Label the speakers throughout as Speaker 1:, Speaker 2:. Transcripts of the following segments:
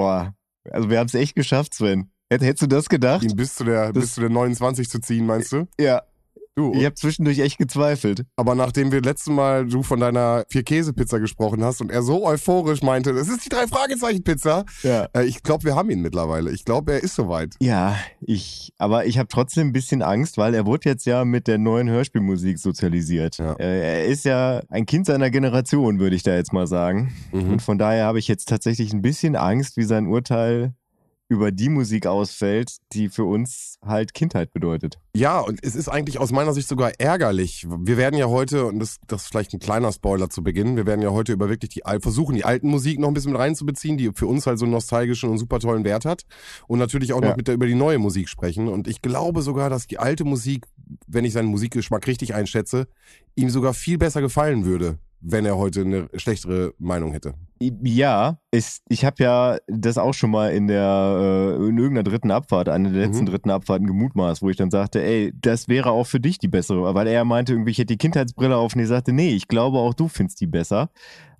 Speaker 1: Boah, also wir haben es echt geschafft, Sven. Hättest du das gedacht?
Speaker 2: Ihn bis zu der,
Speaker 1: Das-
Speaker 2: bis zu der 29 zu ziehen, meinst du?
Speaker 1: Ja,
Speaker 2: Du,
Speaker 1: ich habe zwischendurch echt gezweifelt.
Speaker 2: aber nachdem wir letztes Mal du von deiner Vier-Käse-Pizza gesprochen hast und er so euphorisch meinte, es ist die Drei-Fragezeichen-Pizza,
Speaker 1: Ja.
Speaker 2: äh, ich glaube, wir haben ihn mittlerweile. Ich glaube, er ist soweit.
Speaker 1: Ja, ich, aber ich habe trotzdem ein bisschen Angst, weil er wurde jetzt ja mit der neuen Hörspielmusik sozialisiert.
Speaker 2: Ja.
Speaker 1: Äh, Er ist ja ein Kind seiner Generation, würde ich da jetzt mal sagen.
Speaker 2: Mhm.
Speaker 1: Und von daher habe ich jetzt tatsächlich ein bisschen Angst, wie sein Urteil über die Musik ausfällt, die für uns halt Kindheit bedeutet.
Speaker 2: Ja, und es ist eigentlich aus meiner Sicht sogar ärgerlich. Wir werden ja heute, und das, das ist vielleicht ein kleiner Spoiler zu Beginn, wir werden ja heute über wirklich die versuchen, die alten Musik noch ein bisschen mit reinzubeziehen, die für uns halt so einen nostalgischen und super tollen Wert hat. Und natürlich auch
Speaker 1: Ja.
Speaker 2: noch mit der, über die neue Musik sprechen. Und ich glaube sogar, dass die alte Musik, wenn ich seinen Musikgeschmack richtig einschätze, ihm sogar viel besser gefallen würde, wenn er heute eine schlechtere Meinung hätte.
Speaker 1: Ja, ich, ich habe ja das auch schon mal in der äh, in irgendeiner dritten Abfahrt, einer der letzten
Speaker 2: Mhm.
Speaker 1: dritten Abfahrten gemutmaßt, wo ich dann sagte, ey, das wäre auch für dich die bessere, weil er meinte irgendwie, ich hätte die Kindheitsbrille auf und ich sagte, nee, ich glaube auch du findest die besser.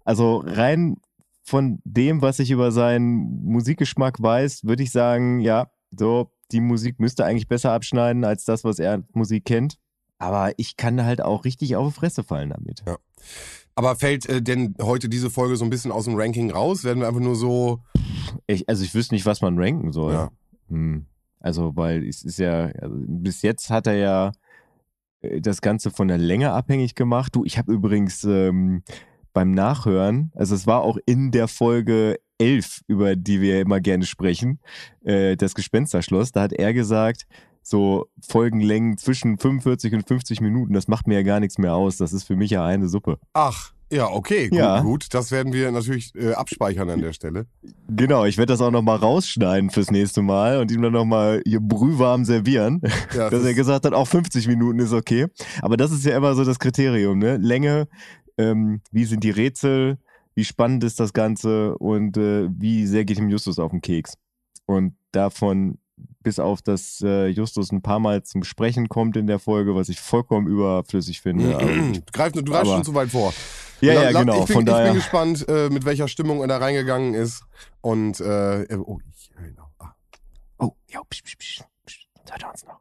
Speaker 1: Also rein von dem, was ich über seinen Musikgeschmack weiß, würde ich sagen, ja, so die Musik müsste eigentlich besser abschneiden als das, was er Musik kennt. Aber ich kann halt auch richtig auf die Fresse fallen damit.
Speaker 2: Aber fällt äh, denn heute diese Folge so ein bisschen aus dem Ranking raus? Werden wir einfach nur so.
Speaker 1: Ich, also ich wüsste nicht, was man ranken soll.
Speaker 2: Ja.
Speaker 1: Hm. Also, weil es ist ja, also bis jetzt hat er ja äh, das Ganze von der Länge abhängig gemacht. Du, ich habe übrigens ähm, beim Nachhören, also es war auch in der Folge 11, über die wir immer gerne sprechen, äh, das Gespensterschloss, da hat er gesagt, so Folgenlängen zwischen 45 und 50 Minuten, das macht mir ja gar nichts mehr aus. Das ist für mich ja eine Suppe.
Speaker 2: Ach, ja, okay, gut,
Speaker 1: Ja.
Speaker 2: gut. Das werden wir natürlich äh, abspeichern an der Stelle.
Speaker 1: Genau, ich werde das auch nochmal rausschneiden fürs nächste Mal und ihm dann nochmal hier brühwarm servieren.
Speaker 2: Ja,
Speaker 1: dass er gesagt hat, auch 50 Minuten ist okay. Aber das ist ja immer so das Kriterium, ne? Länge, ähm, wie sind die Rätsel, wie spannend ist das Ganze und äh, wie sehr geht dem Justus auf den Keks. Und davon, bis auf dass äh, Justus ein paar Mal zum Sprechen kommt in der Folge, was ich vollkommen überflüssig finde. aber gut.
Speaker 2: du greifst, du greifst
Speaker 1: Aber-
Speaker 2: schon zu weit vor.
Speaker 1: ja, ja, genau.
Speaker 2: Ich bin,
Speaker 1: Von
Speaker 2: ich bin gespannt, äh, mit welcher Stimmung er da reingegangen ist. Und, äh, oh, ich, genau. Ah.
Speaker 1: Oh, ja, psch, psch, psch, psch, ihr uns noch.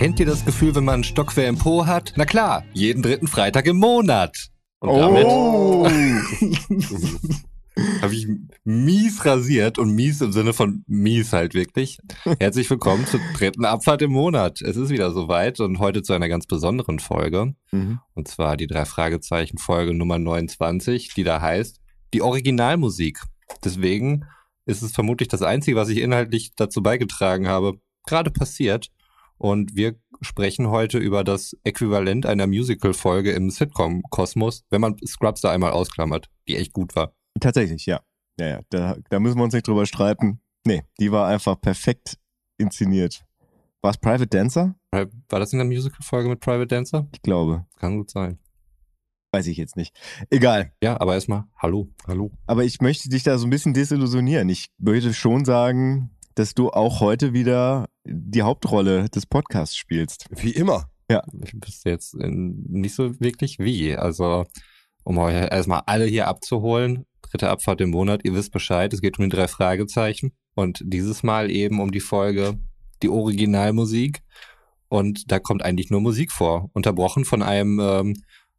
Speaker 3: Kennt ihr das Gefühl, wenn man einen Stockwehr im Po hat? Na klar, jeden dritten Freitag im Monat. Und damit
Speaker 1: Oh!
Speaker 3: habe ich mies rasiert und mies im Sinne von mies halt wirklich. Herzlich willkommen zur dritten Abfahrt im Monat. Es ist wieder soweit und heute zu einer ganz besonderen Folge.
Speaker 1: Mhm.
Speaker 3: Und zwar die drei Fragezeichen Folge Nummer 29, die da heißt die Originalmusik. Deswegen ist es vermutlich das Einzige, was ich inhaltlich dazu beigetragen habe, gerade passiert. Und wir sprechen heute über das Äquivalent einer Musical-Folge im Sitcom-Kosmos, wenn man Scrubs da einmal ausklammert, die echt gut war.
Speaker 1: Tatsächlich, ja. Ja, ja. Da, da müssen wir uns nicht drüber streiten. Nee, die war einfach perfekt inszeniert. War es Private Dancer?
Speaker 3: War das in der Musical-Folge mit Private Dancer?
Speaker 1: Ich glaube.
Speaker 3: Kann gut sein.
Speaker 1: Weiß ich jetzt nicht. Egal.
Speaker 3: Ja, aber erstmal, hallo.
Speaker 2: Hallo.
Speaker 1: Aber ich möchte dich da so ein bisschen desillusionieren. Ich würde schon sagen, dass du auch heute wieder die Hauptrolle des Podcasts spielst.
Speaker 2: Wie immer.
Speaker 3: Ich wüsste jetzt nicht so wirklich wie. Also, um euch erstmal alle hier abzuholen, dritte Abfahrt im Monat, ihr wisst Bescheid, es geht um die drei Fragezeichen. Und dieses Mal eben um die Folge die Originalmusik. Und da kommt eigentlich nur Musik vor. Unterbrochen von einem ähm,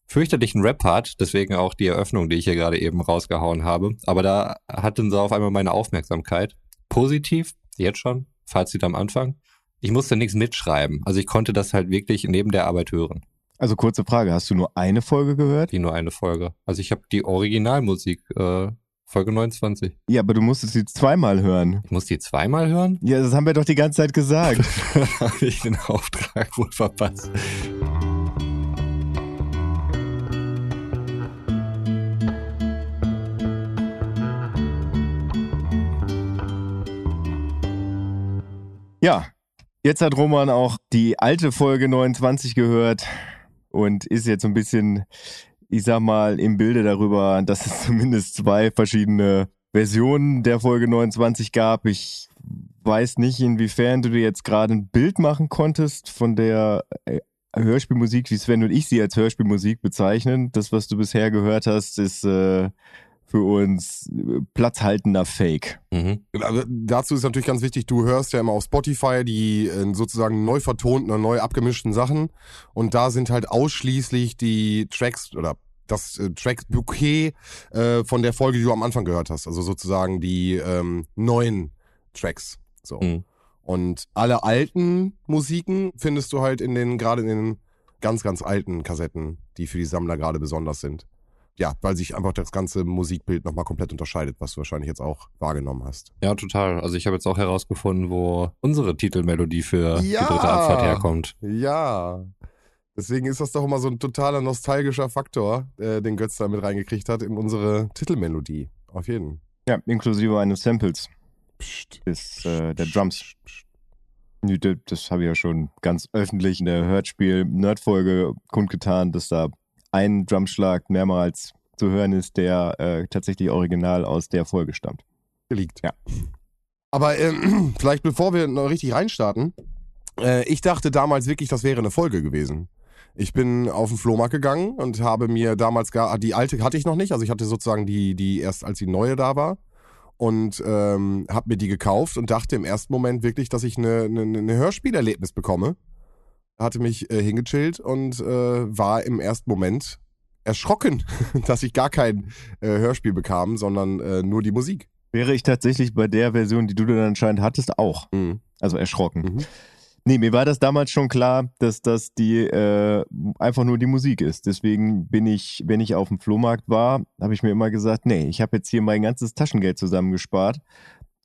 Speaker 3: fürchterlichen Rap-Part, deswegen auch die Eröffnung, die ich hier gerade eben rausgehauen habe. Aber da hatten sie auf einmal meine Aufmerksamkeit. Positiv, jetzt schon, Fazit am Anfang. Ich musste nichts mitschreiben. Also ich konnte das halt wirklich neben der Arbeit hören,
Speaker 1: Also kurze Frage, hast du nur eine Folge gehört?
Speaker 3: wie nur eine Folge. Also ich habe die Originalmusik, äh, Folge 29.
Speaker 1: Ja, aber du musstest sie zweimal hören.
Speaker 3: Ich muss die zweimal hören?
Speaker 1: Ja, das haben wir doch die ganze Zeit gesagt.
Speaker 3: habe ich den Auftrag wohl verpasst.
Speaker 1: ja, Jetzt hat Roman auch die alte Folge 29 gehört und ist jetzt so ein bisschen, ich sag mal, im Bilde darüber, dass es zumindest zwei verschiedene Versionen der Folge 29 gab. Ich weiß nicht, inwiefern du dir jetzt gerade ein Bild machen konntest von der äh, Hörspielmusik, wie Sven und ich sie als Hörspielmusik bezeichnen. Das, was du bisher gehört hast, ist äh, für uns äh, platzhaltender Fake.
Speaker 2: Mhm. Also dazu ist natürlich ganz wichtig, du hörst ja immer auf Spotify die äh, sozusagen neu vertonten und neu abgemischten Sachen und da sind halt ausschließlich die Tracks oder das äh, Track-Bouquet äh, von der Folge, die du am Anfang gehört hast. Also sozusagen die ähm, neuen Tracks. So. Mhm. Und alle alten Musiken findest du halt in den, gerade in den ganz, ganz alten Kassetten, die für die Sammler gerade besonders sind. Ja, weil sich einfach das ganze Musikbild nochmal komplett unterscheidet, was du wahrscheinlich jetzt auch wahrgenommen hast.
Speaker 3: Ja, total. Also ich habe jetzt auch herausgefunden, wo unsere Titelmelodie für ja, die dritte Abfahrt herkommt.
Speaker 2: Ja. Deswegen ist das doch immer so ein totaler nostalgischer Faktor, äh, den Götz da mit reingekriegt hat in unsere Titelmelodie. Auf jeden.
Speaker 1: Ja, inklusive eines Samples. Psst, ist äh, der Drums. Psst, Das habe ich ja schon ganz öffentlich in der Hörspiel-Nerd-Folge kundgetan, dass da ein Drumschlag mehrmals zu hören ist, der äh, tatsächlich original aus der Folge stammt.
Speaker 2: Liegt. Ja. Aber äh, vielleicht bevor wir noch richtig reinstarten, äh, ich dachte damals wirklich, das wäre eine Folge gewesen. Ich bin auf den Flohmarkt gegangen und habe mir damals gar, die alte hatte ich noch nicht, also ich hatte sozusagen die, die erst als die neue da war und ähm, habe mir die gekauft und dachte im ersten Moment wirklich, dass ich eine, eine, eine Hörspielerlebnis bekomme. Hatte mich äh, hingechillt und äh, war im ersten Moment erschrocken, dass ich gar kein äh, Hörspiel bekam, sondern äh, nur die Musik.
Speaker 1: Wäre ich tatsächlich bei der Version, die du dann anscheinend hattest, auch. Mhm. Also erschrocken. Mhm. Nee, mir war das damals schon klar, dass das die äh, einfach nur die Musik ist. Deswegen bin ich, wenn ich auf dem Flohmarkt war, habe ich mir immer gesagt, nee, ich habe jetzt hier mein ganzes Taschengeld zusammengespart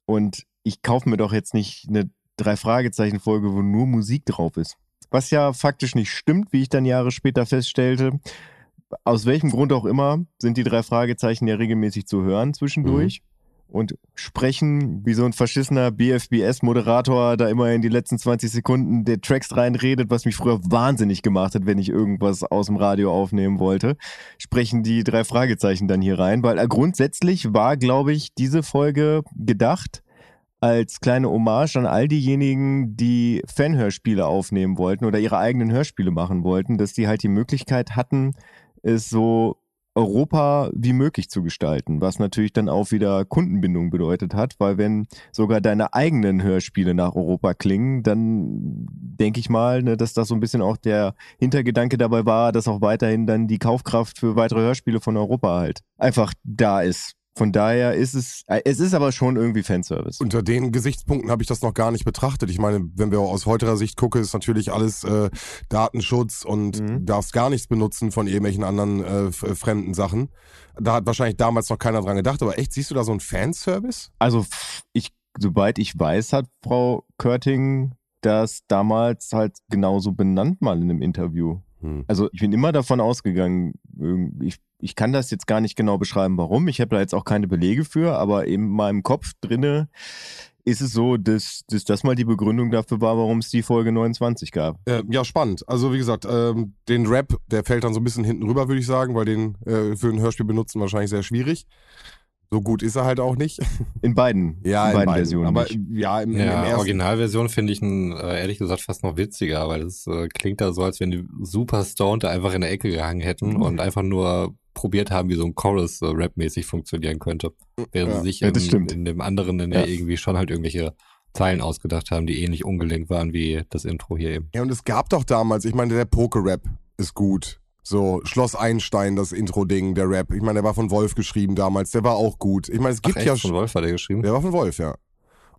Speaker 1: und ich kaufe mir doch jetzt nicht eine drei Fragezeichen Folge, wo nur Musik drauf ist. Was ja faktisch nicht stimmt, wie ich dann Jahre später feststellte. Aus welchem Grund auch immer sind die drei Fragezeichen ja regelmäßig zu hören zwischendurch. Mhm und sprechen, wie so ein verschissener BFBS-Moderator da immer in die letzten 20 Sekunden der Tracks reinredet, was mich früher wahnsinnig gemacht hat, wenn ich irgendwas aus dem Radio aufnehmen wollte, sprechen die drei Fragezeichen dann hier rein, weil grundsätzlich war, glaube ich, diese Folge gedacht als kleine Hommage an all diejenigen, die Fanhörspiele aufnehmen wollten oder ihre eigenen Hörspiele machen wollten, dass die halt die Möglichkeit hatten, es so Europa wie möglich zu gestalten, was natürlich dann auch wieder Kundenbindung bedeutet hat, weil wenn sogar deine eigenen Hörspiele nach Europa klingen, dann denke ich mal, ne, dass das so ein bisschen auch der Hintergedanke dabei war, dass auch weiterhin dann die Kaufkraft für weitere Hörspiele von Europa halt einfach da ist. Von daher ist es, äh, es ist aber schon irgendwie Fanservice.
Speaker 2: Unter den Gesichtspunkten habe ich das noch gar nicht betrachtet. Ich meine, wenn wir aus heutiger Sicht gucken, ist natürlich alles äh, Datenschutz und mhm. darfst gar nichts benutzen von irgendwelchen anderen äh, fremden Sachen. Da hat wahrscheinlich damals noch keiner dran gedacht, aber echt, siehst du da so einen Fanservice?
Speaker 1: Also, ich, soweit ich weiß, hat Frau Körting das damals halt genauso benannt mal in einem Interview. Hm. Also ich bin immer davon ausgegangen, ich ich kann das jetzt gar nicht genau beschreiben, warum. Ich habe da jetzt auch keine Belege für, aber in meinem Kopf drinne ist es so, dass, dass das mal die Begründung dafür war, warum es die Folge 29 gab.
Speaker 2: Äh, ja, spannend. Also wie gesagt, ähm, den Rap, der fällt dann so ein bisschen hinten rüber, würde ich sagen, weil den äh, für ein Hörspiel benutzen wahrscheinlich sehr schwierig. So gut ist er halt auch nicht.
Speaker 1: In beiden.
Speaker 2: Ja, in, in beiden, beiden, Versionen.
Speaker 3: Aber nicht. ja, im, ja, im Originalversion finde ich ihn äh, ehrlich gesagt fast noch witziger, weil es äh, klingt da so, als wenn die super stoned da einfach in der Ecke gehangen hätten mhm. und einfach nur probiert haben, wie so ein Chorus äh, Rap-mäßig funktionieren könnte. Während ja, sie sich ja, in, in, dem anderen in der irgendwie schon halt irgendwelche Zeilen ausgedacht haben, die ähnlich ungelenkt waren wie das Intro hier eben.
Speaker 2: Ja, und es gab doch damals, ich meine, der Poker-Rap ist gut. So, Schloss Einstein, das Intro-Ding, der Rap. Ich meine, der war von Wolf geschrieben damals, der war auch gut. Ich meine, es gibt Ach, echt? ja.
Speaker 3: Von Wolf war der geschrieben?
Speaker 2: Der war von Wolf, ja.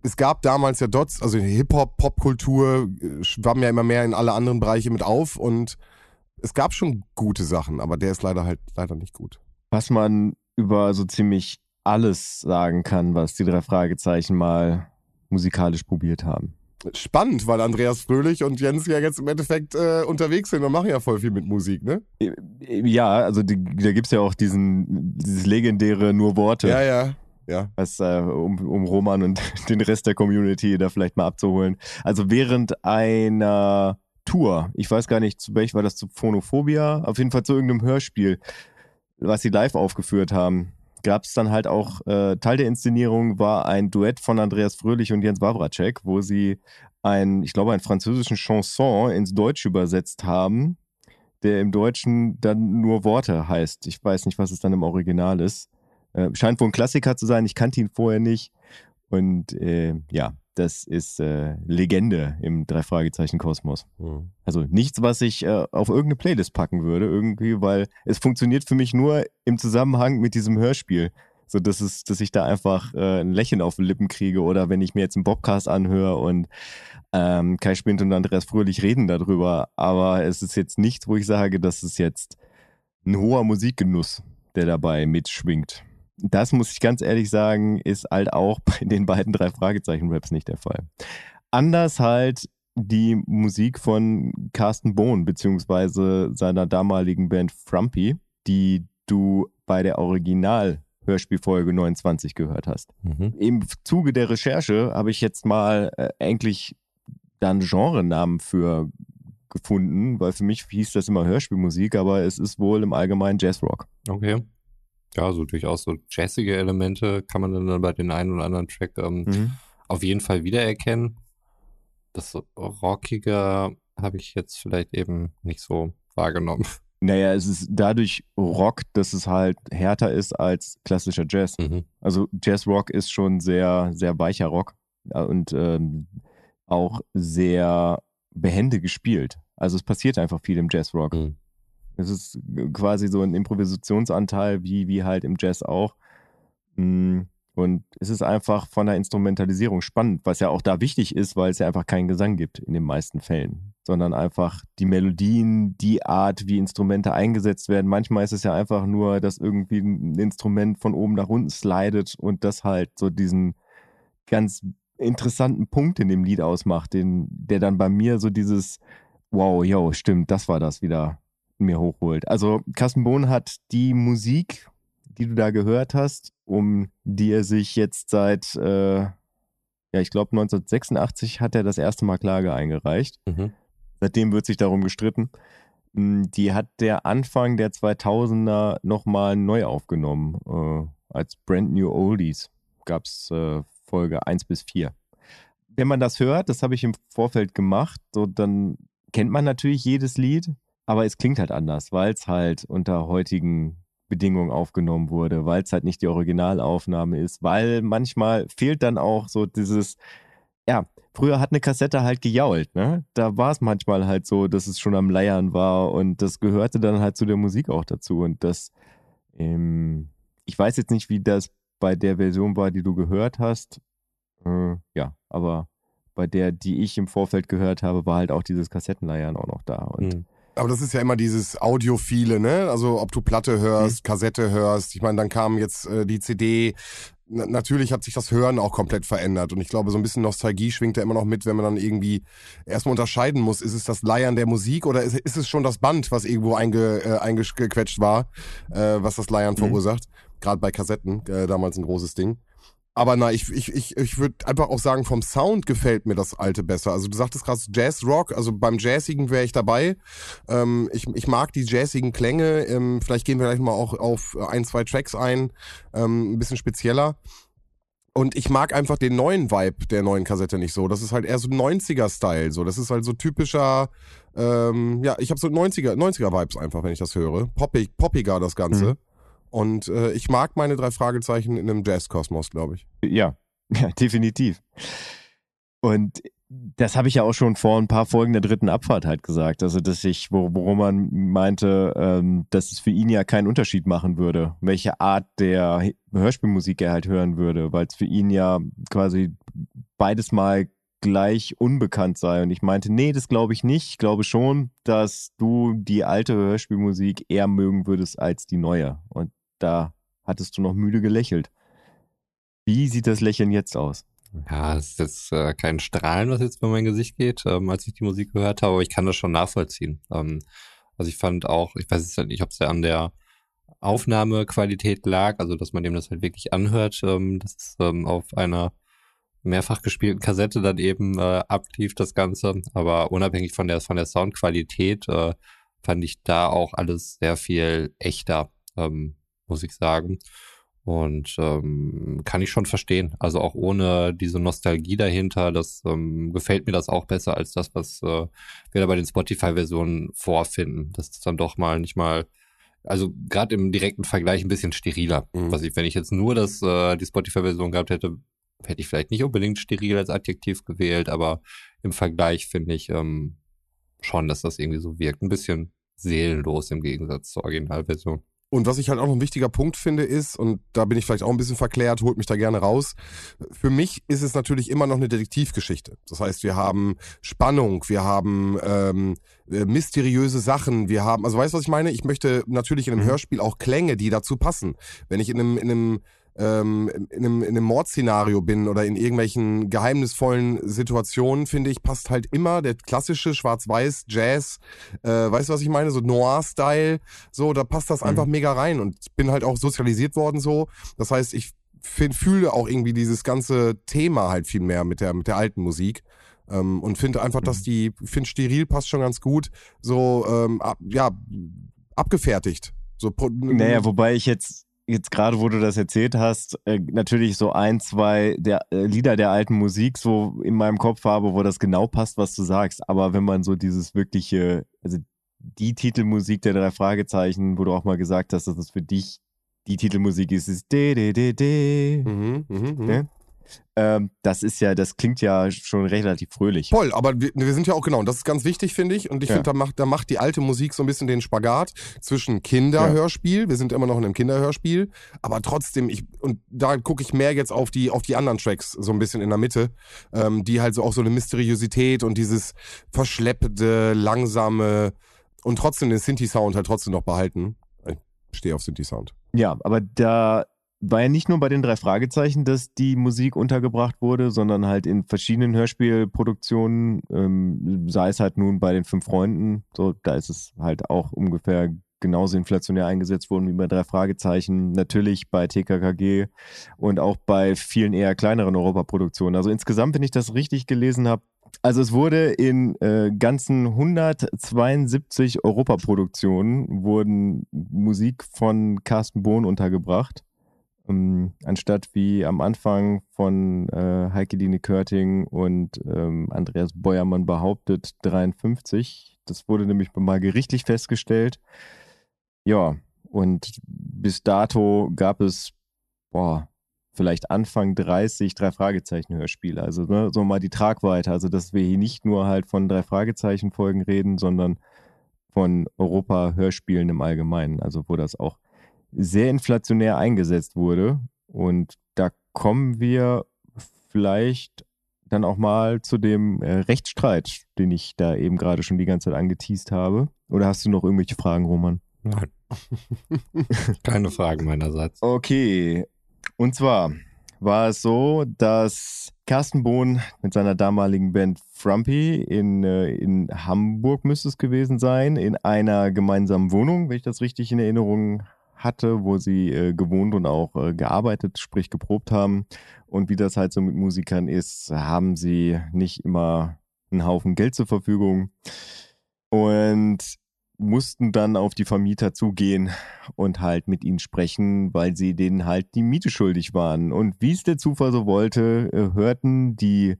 Speaker 2: Es gab damals ja Dots, also Hip-Hop, Popkultur, äh, schwamm ja immer mehr in alle anderen Bereiche mit auf und es gab schon gute Sachen, aber der ist leider halt leider nicht gut.
Speaker 1: Was man über so ziemlich alles sagen kann, was die drei Fragezeichen mal musikalisch probiert haben.
Speaker 2: Spannend, weil Andreas Fröhlich und Jens ja jetzt im Endeffekt äh, unterwegs sind und machen ja voll viel mit Musik, ne?
Speaker 1: Ja, also die, da gibt es ja auch diesen, dieses legendäre Nur Worte.
Speaker 2: Ja, ja. Ja.
Speaker 1: Was, äh, um, um Roman und den Rest der Community da vielleicht mal abzuholen. Also während einer Tour, ich weiß gar nicht, zu welch war das zu Phonophobia, auf jeden Fall zu irgendeinem Hörspiel, was sie live aufgeführt haben, gab es dann halt auch, äh, Teil der Inszenierung war ein Duett von Andreas Fröhlich und Jens Wawracek, wo sie ein, ich glaube, einen französischen Chanson ins Deutsche übersetzt haben, der im Deutschen dann nur Worte heißt. Ich weiß nicht, was es dann im Original ist. Äh, scheint wohl ein Klassiker zu sein. Ich kannte ihn vorher nicht. Und äh, ja, das ist äh, Legende im Drei-Fragezeichen-Kosmos.
Speaker 2: Mhm.
Speaker 1: Also nichts, was ich äh, auf irgendeine Playlist packen würde, irgendwie, weil es funktioniert für mich nur im Zusammenhang mit diesem Hörspiel. So dass es, dass ich da einfach äh, ein Lächeln auf den Lippen kriege oder wenn ich mir jetzt einen Bobcast anhöre und ähm, Kai Spind und Andreas Fröhlich reden darüber. Aber es ist jetzt nichts, wo ich sage, das ist jetzt ein hoher Musikgenuss, der dabei mitschwingt. Das muss ich ganz ehrlich sagen, ist halt auch bei den beiden drei Fragezeichen-Raps nicht der Fall. Anders halt die Musik von Carsten Bohn beziehungsweise seiner damaligen Band Frumpy, die du bei der Original Hörspielfolge 29 gehört hast.
Speaker 3: Mhm.
Speaker 1: Im Zuge der Recherche habe ich jetzt mal äh, eigentlich dann Genrenamen für gefunden, weil für mich hieß das immer Hörspielmusik, aber es ist wohl im Allgemeinen Jazzrock.
Speaker 3: Okay. Ja, so durchaus so jazzige Elemente kann man dann bei den einen oder anderen Track ähm,
Speaker 1: Mhm.
Speaker 3: auf jeden Fall wiedererkennen. Das Rockige habe ich jetzt vielleicht eben nicht so wahrgenommen.
Speaker 1: Naja, es ist dadurch Rock, dass es halt härter ist als klassischer Jazz.
Speaker 3: Mhm.
Speaker 1: Also Jazzrock ist schon sehr, sehr weicher Rock ja, und ähm, auch sehr behende gespielt. Also es passiert einfach viel im Jazzrock.
Speaker 3: Mhm.
Speaker 1: Es ist quasi so ein Improvisationsanteil, wie, wie halt im Jazz auch. Mm, Und es ist einfach von der Instrumentalisierung spannend, was ja auch da wichtig ist, weil es ja einfach keinen Gesang gibt in den meisten Fällen, sondern einfach die Melodien, die Art, wie Instrumente eingesetzt werden. Manchmal ist es ja einfach nur, dass irgendwie ein Instrument von oben nach unten slidet und das halt so diesen ganz interessanten Punkt in dem Lied ausmacht, den, der dann bei mir so dieses Wow, yo, stimmt, das war das wieder mir hochholt. Also Carsten Bohn hat die Musik, die du da gehört hast, um die er sich jetzt seit, äh, ja, ich glaube 1986 hat er das erste Mal Klage eingereicht.
Speaker 3: Mhm.
Speaker 1: Seitdem wird sich darum gestritten. Mm, Die hat der Anfang der 2000er nochmal neu aufgenommen. Äh, als Brand New Oldies gab es äh, Folge 1 bis 4. Wenn man das hört, das habe ich im Vorfeld gemacht, so dann kennt man natürlich jedes Lied, aber es klingt halt anders, weil es halt unter heutigen Bedingungen aufgenommen wurde, weil es halt nicht die Originalaufnahme ist, weil manchmal fehlt dann auch so dieses, ja, früher hat eine Kassette halt gejault, ne? Da war es manchmal halt so, dass es schon am Leiern war und das gehörte dann halt zu der Musik auch dazu und das, ähm, ich weiß jetzt nicht, wie das bei der Version war, die du gehört hast, äh, ja, aber bei der, die ich im Vorfeld gehört habe, war halt auch dieses Kassettenleiern auch noch da und
Speaker 3: Mhm.
Speaker 2: Aber das ist ja immer dieses Audiophile, ne? Also ob du Platte hörst, Kassette hörst. Ich meine, dann kam jetzt äh, die CD. Na, natürlich hat sich das Hören auch komplett verändert. Und ich glaube, so ein bisschen Nostalgie schwingt da immer noch mit, wenn man dann irgendwie erstmal unterscheiden muss, ist es das Leiern der Musik oder ist, ist es schon das Band, was irgendwo einge, äh, eingequetscht war, äh, was das Leiern
Speaker 1: Mhm.
Speaker 2: verursacht. Gerade bei Kassetten, äh, damals ein großes Ding. Aber na, ich, ich, ich, ich würde einfach auch sagen, vom Sound gefällt mir das alte besser. Also du sagtest gerade Jazz Rock, also beim Jazzigen wäre ich dabei. Ähm, ich, ich mag die jazzigen Klänge. Ähm, vielleicht gehen wir gleich mal auch auf ein, zwei Tracks ein, ähm, ein bisschen spezieller. Und ich mag einfach den neuen Vibe der neuen Kassette nicht so. Das ist halt eher so 90er-Style. So. Das ist halt so typischer, ähm, ja, ich habe so 90er, 90er-Vibes einfach, wenn ich das höre. Poppig, poppiger das Ganze.
Speaker 1: Mhm.
Speaker 2: Und äh, ich mag meine drei Fragezeichen in einem Jazzkosmos, glaube ich.
Speaker 1: Ja, ja, definitiv. Und das habe ich ja auch schon vor ein paar Folgen der dritten Abfahrt halt gesagt. Also, dass ich, wo, worum man meinte, ähm, dass es für ihn ja keinen Unterschied machen würde, welche Art der Hörspielmusik er halt hören würde, weil es für ihn ja quasi beides mal gleich unbekannt sei. Und ich meinte, nee, das glaube ich nicht. Ich glaube schon, dass du die alte Hörspielmusik eher mögen würdest als die neue. Und da hattest du noch müde gelächelt. Wie sieht das Lächeln jetzt aus?
Speaker 3: Ja, es ist jetzt äh, kein Strahlen, was jetzt über mein Gesicht geht, ähm, als ich die Musik gehört habe, aber ich kann das schon nachvollziehen. Ähm, also ich fand auch, ich weiß jetzt halt nicht, ob es ja an der Aufnahmequalität lag, also dass man dem das halt wirklich anhört, ähm, das ist ähm, auf einer mehrfach gespielten Kassette dann eben äh, ablief das Ganze, aber unabhängig von der von der Soundqualität äh, fand ich da auch alles sehr viel echter, ähm, muss ich sagen. Und ähm, kann ich schon verstehen. Also auch ohne diese Nostalgie dahinter, das ähm, gefällt mir das auch besser als das, was äh, wir da bei den Spotify-Versionen vorfinden. Das ist dann doch mal nicht mal, also gerade im direkten Vergleich ein bisschen steriler. Mhm. Was ich, wenn ich jetzt nur das, äh, die Spotify-Version gehabt hätte, hätte ich vielleicht nicht unbedingt steril als Adjektiv gewählt, aber im Vergleich finde ich ähm, schon, dass das irgendwie so wirkt. Ein bisschen seelenlos im Gegensatz zur Originalversion.
Speaker 2: Und was ich halt auch noch ein wichtiger Punkt finde ist, und da bin ich vielleicht auch ein bisschen verklärt, holt mich da gerne raus. Für mich ist es natürlich immer noch eine Detektivgeschichte. Das heißt, wir haben Spannung, wir haben ähm, äh, mysteriöse Sachen, wir haben, also weißt du, was ich meine? Ich möchte natürlich in einem mhm. Hörspiel auch Klänge, die dazu passen. Wenn ich in einem, in einem ähm, in, einem, in einem Mordszenario bin oder in irgendwelchen geheimnisvollen Situationen, finde ich, passt halt immer der klassische Schwarz-Weiß Jazz, äh, weißt du, was ich meine? So Noir-Style, so, da passt das mhm. einfach mega rein und ich bin halt auch sozialisiert worden so. Das heißt, ich fühle auch irgendwie dieses ganze Thema halt viel mehr mit der, mit der alten Musik. Ähm, und finde einfach, dass mhm. die, finde steril passt schon ganz gut, so, ähm, ab, ja, abgefertigt. So,
Speaker 1: naja, wobei ich jetzt jetzt gerade, wo du das erzählt hast, äh, natürlich so ein, zwei der äh, Lieder der alten Musik so in meinem Kopf habe, wo das genau passt, was du sagst. Aber wenn man so dieses wirkliche, also die Titelmusik der drei Fragezeichen, wo du auch mal gesagt hast, dass das für dich die Titelmusik ist, ist de de de de. Mhm, mh, mh. Ähm, das ist ja, das klingt ja schon relativ fröhlich.
Speaker 2: Voll, aber wir, wir sind ja auch genau, und das ist ganz wichtig, finde ich. Und ich ja. finde, da macht, da macht die alte Musik so ein bisschen den Spagat zwischen Kinderhörspiel, ja. wir sind immer noch in einem Kinderhörspiel, aber trotzdem, ich, und da gucke ich mehr jetzt auf die, auf die anderen Tracks, so ein bisschen in der Mitte, ähm, die halt so auch so eine Mysteriosität und dieses verschleppte, langsame und trotzdem den Synthi-Sound halt trotzdem noch behalten. Ich stehe auf Synthi-Sound.
Speaker 1: Ja, aber da war ja nicht nur bei den drei Fragezeichen, dass die Musik untergebracht wurde, sondern halt in verschiedenen Hörspielproduktionen, ähm, sei es halt nun bei den fünf Freunden, so, da ist es halt auch ungefähr genauso inflationär eingesetzt worden wie bei drei Fragezeichen, natürlich bei TKKG und auch bei vielen eher kleineren Europaproduktionen. Also insgesamt, wenn ich das richtig gelesen habe, also es wurde in äh, ganzen 172 Europaproduktionen wurden Musik von Carsten Bohn untergebracht. Ähm, anstatt wie am Anfang von äh, Heike Dine Körting und ähm, Andreas Beuermann behauptet, 53. Das wurde nämlich mal gerichtlich festgestellt. Ja, und bis dato gab es, boah, vielleicht Anfang 30 drei Fragezeichen Hörspiele. Also ne, so mal die Tragweite. Also dass wir hier nicht nur halt von drei Fragezeichen Folgen reden, sondern von Europa Hörspielen im Allgemeinen. Also wo das auch sehr inflationär eingesetzt wurde. Und da kommen wir vielleicht dann auch mal zu dem äh, Rechtsstreit, den ich da eben gerade schon die ganze Zeit angeteased habe. Oder hast du noch irgendwelche Fragen, Roman?
Speaker 3: Nein. Keine Fragen meinerseits.
Speaker 1: Okay. Und zwar war es so, dass Carsten Bohn mit seiner damaligen Band Frumpy in, äh, in Hamburg müsste es gewesen sein, in einer gemeinsamen Wohnung, wenn ich das richtig in Erinnerung hatte, wo sie äh, gewohnt und auch äh, gearbeitet, sprich geprobt haben. Und wie das halt so mit Musikern ist, haben sie nicht immer einen Haufen Geld zur Verfügung und mussten dann auf die Vermieter zugehen und halt mit ihnen sprechen, weil sie denen halt die Miete schuldig waren. Und wie es der Zufall so wollte, äh, hörten die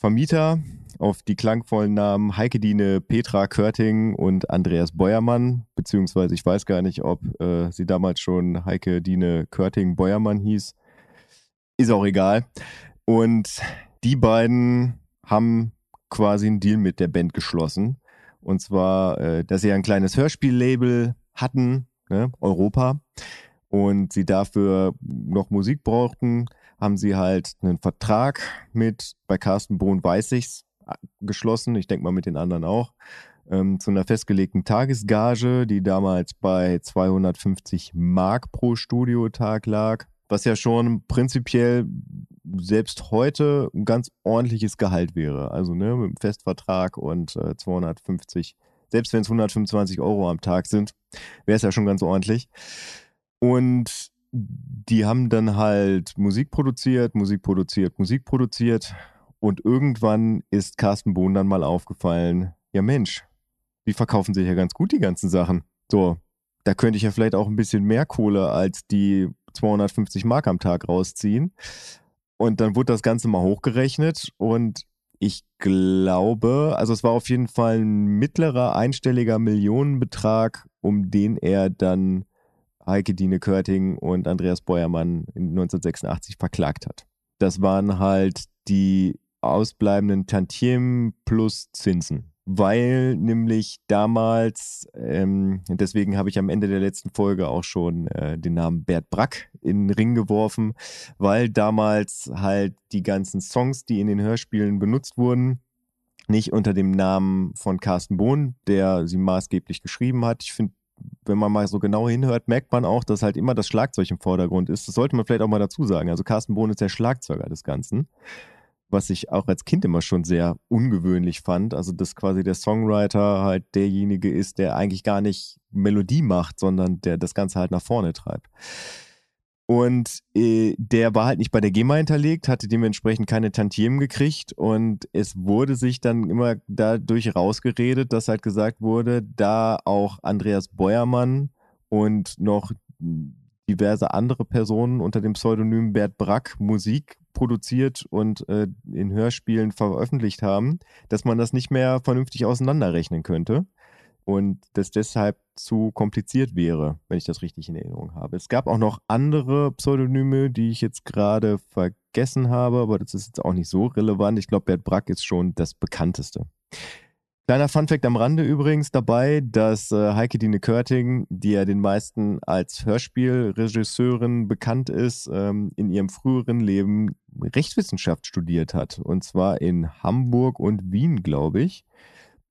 Speaker 1: Vermieter auf die klangvollen Namen Heike Diene, Petra Körting und Andreas Beuermann, beziehungsweise ich weiß gar nicht, ob äh, sie damals schon Heike Diene Körting Beuermann hieß. Ist auch egal. Und die beiden haben quasi einen Deal mit der Band geschlossen. Und zwar, äh, dass sie ein kleines Hörspiellabel hatten, ne, Europa, und sie dafür noch Musik brauchten haben sie halt einen Vertrag mit, bei Carsten Bohn weiß ich's, geschlossen, ich denke mal mit den anderen auch, ähm, zu einer festgelegten Tagesgage, die damals bei 250 Mark pro Studiotag lag, was ja schon prinzipiell selbst heute ein ganz ordentliches Gehalt wäre. Also ne, mit einem Festvertrag und äh, 250 Selbst wenn es 125 Euro am Tag sind, wäre es ja schon ganz ordentlich. Und die haben dann halt Musik produziert, Musik produziert, Musik produziert. Und irgendwann ist Carsten Bohn dann mal aufgefallen, ja Mensch, die verkaufen sich ja ganz gut, die ganzen Sachen. So, da könnte ich ja vielleicht auch ein bisschen mehr Kohle als die 250 Mark am Tag rausziehen. Und dann wurde das Ganze mal hochgerechnet und ich glaube, also es war auf jeden Fall ein mittlerer einstelliger Millionenbetrag, um den er dann Heike Dine Körting und Andreas Beuermann in 1986 verklagt hat. Das waren halt die ausbleibenden Tantiemen plus Zinsen weil nämlich damals, ähm, deswegen habe ich am Ende der letzten Folge auch schon äh, den Namen Bert Brack in den Ring geworfen, weil damals halt die ganzen Songs, die in den Hörspielen benutzt wurden, nicht unter dem Namen von Carsten Bohn, der sie maßgeblich geschrieben hat. Ich finde, wenn man mal so genau hinhört, merkt man auch, dass halt immer das Schlagzeug im Vordergrund ist. Das sollte man vielleicht auch mal dazu sagen. Also Carsten Bohn ist der Schlagzeuger des Ganzen was ich auch als Kind immer schon sehr ungewöhnlich fand. Also, dass quasi der Songwriter halt derjenige ist, der eigentlich gar nicht Melodie macht, sondern der das Ganze halt nach vorne treibt. Und äh, der war halt nicht bei der GEMA hinterlegt, hatte dementsprechend keine Tantiemen gekriegt. Und es wurde sich dann immer dadurch rausgeredet, dass halt gesagt wurde, da auch Andreas Beuermann und noch diverse andere Personen unter dem Pseudonym Bert Brack Musik produziert und äh, in Hörspielen veröffentlicht haben, dass man das nicht mehr vernünftig auseinanderrechnen könnte und das deshalb zu kompliziert wäre, wenn ich das richtig in Erinnerung habe. Es gab auch noch andere Pseudonyme, die ich jetzt gerade vergessen habe, aber das ist jetzt auch nicht so relevant. Ich glaube, Bert Brack ist schon das bekannteste. Kleiner Funfact am Rande übrigens dabei, dass äh, Heike Dine Körting, die ja den meisten als Hörspielregisseurin bekannt ist, ähm, in ihrem früheren Leben Rechtswissenschaft studiert hat. Und zwar in Hamburg und Wien, glaube ich,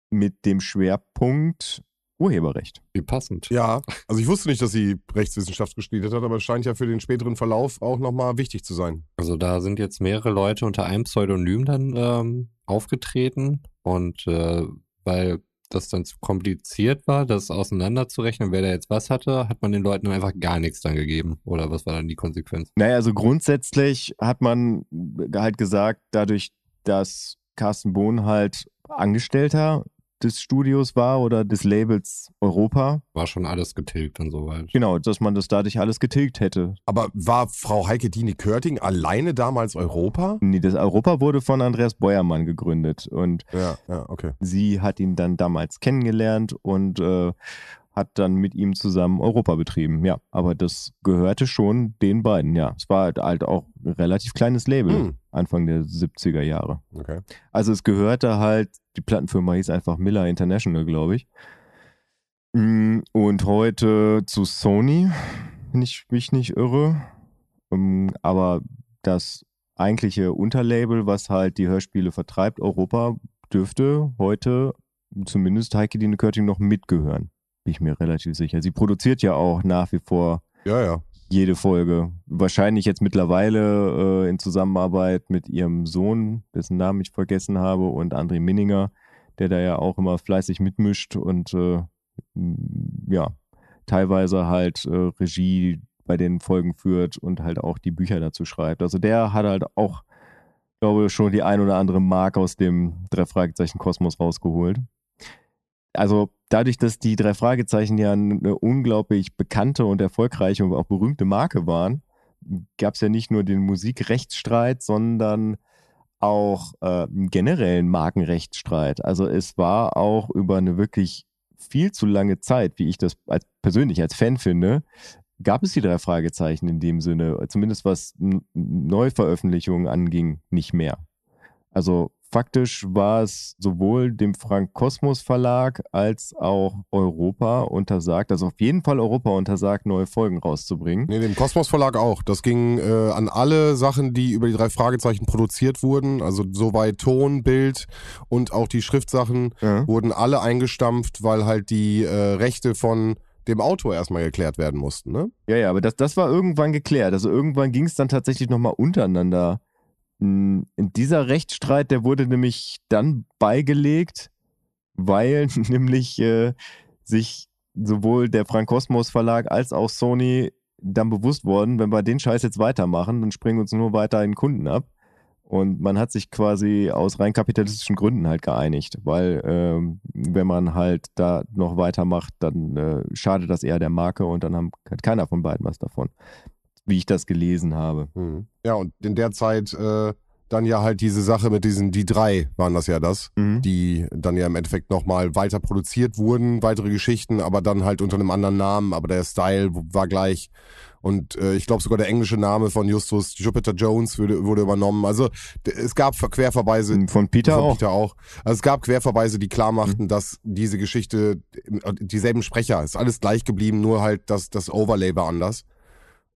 Speaker 1: mit dem Schwerpunkt Urheberrecht.
Speaker 3: Wie passend.
Speaker 2: Ja, also ich wusste nicht, dass sie Rechtswissenschaft studiert hat, aber es scheint ja für den späteren Verlauf auch nochmal wichtig zu sein.
Speaker 3: Also da sind jetzt mehrere Leute unter einem Pseudonym dann ähm, aufgetreten und äh, weil das dann zu kompliziert war, das auseinanderzurechnen, wer da jetzt was hatte, hat man den Leuten einfach gar nichts dann gegeben. Oder was war dann die Konsequenz?
Speaker 1: Naja, also grundsätzlich hat man halt gesagt, dadurch, dass Carsten Bohn halt Angestellter des Studios war oder des Labels Europa.
Speaker 3: War schon alles getilgt und so weiter.
Speaker 1: Genau, dass man das dadurch alles getilgt hätte.
Speaker 2: Aber war Frau Heike Dini Körting alleine damals Europa?
Speaker 1: Nee, das Europa wurde von Andreas Beuermann gegründet und
Speaker 2: ja, ja, okay.
Speaker 1: sie hat ihn dann damals kennengelernt und äh, hat dann mit ihm zusammen Europa betrieben. Ja, aber das gehörte schon den beiden, ja. Es war halt, halt auch ein relativ kleines Label, hm. Anfang der 70er Jahre.
Speaker 2: Okay.
Speaker 1: Also es gehörte halt, die Plattenfirma hieß einfach Miller International, glaube ich. Mm, und heute zu Sony, wenn ich mich nicht irre. Ähm, aber das eigentliche Unterlabel, was halt die Hörspiele vertreibt, Europa, dürfte heute zumindest Heike Dine Körting noch mitgehören bin ich mir relativ sicher. Sie produziert ja auch nach wie vor
Speaker 2: ja, ja.
Speaker 1: jede Folge. Wahrscheinlich jetzt mittlerweile äh, in Zusammenarbeit mit ihrem Sohn, dessen Namen ich vergessen habe, und André Minninger, der da ja auch immer fleißig mitmischt und äh, ja, teilweise halt äh, Regie bei den Folgen führt und halt auch die Bücher dazu schreibt. Also der hat halt auch, glaube ich, schon die ein oder andere Mark aus dem drei Fragezeichen Kosmos rausgeholt. Also dadurch, dass die drei Fragezeichen ja eine unglaublich bekannte und erfolgreiche und auch berühmte Marke waren, gab es ja nicht nur den Musikrechtsstreit, sondern auch äh, einen generellen Markenrechtsstreit. Also es war auch über eine wirklich viel zu lange Zeit, wie ich das als, persönlich als Fan finde, gab es die drei Fragezeichen in dem Sinne, zumindest was Neuveröffentlichungen anging, nicht mehr. Also faktisch war es sowohl dem Frank Kosmos Verlag als auch Europa untersagt, also auf jeden Fall Europa untersagt, neue Folgen rauszubringen.
Speaker 2: Nee, dem Kosmos Verlag auch. Das ging äh, an alle Sachen, die über die drei Fragezeichen produziert wurden, also soweit Ton, Bild und auch die Schriftsachen ja. wurden alle eingestampft, weil halt die äh, Rechte von dem Autor erstmal geklärt werden mussten, ne?
Speaker 1: Ja, ja, aber das, das war irgendwann geklärt. Also irgendwann ging es dann tatsächlich nochmal untereinander in dieser Rechtsstreit, der wurde nämlich dann beigelegt, weil nämlich äh, sich sowohl der Frank Kosmos Verlag als auch Sony dann bewusst worden, wenn wir den Scheiß jetzt weitermachen, dann springen uns nur weiter in Kunden ab. Und man hat sich quasi aus rein kapitalistischen Gründen halt geeinigt, weil ähm, wenn man halt da noch weitermacht, dann äh, schadet das eher der Marke und dann haben, hat keiner von beiden was davon, wie ich das gelesen habe.
Speaker 2: Hm. Ja, und in der Zeit äh, dann ja halt diese Sache mit diesen, die drei waren das ja das,
Speaker 1: Mhm.
Speaker 2: die dann ja im Endeffekt nochmal weiter produziert wurden, weitere Geschichten, aber dann halt unter einem anderen Namen, aber der Style war gleich. Und äh, ich glaube sogar der englische Name von Justus Jupiter Jones wurde, wurde übernommen. Also es gab Ver- Querverweise
Speaker 1: Von Peter
Speaker 2: von
Speaker 1: auch.
Speaker 2: Peter auch. Also es gab Querverweise, die klar machten, dass diese Geschichte äh, dieselben Sprecher, ist alles gleich geblieben, nur halt das, das Overlay war anders.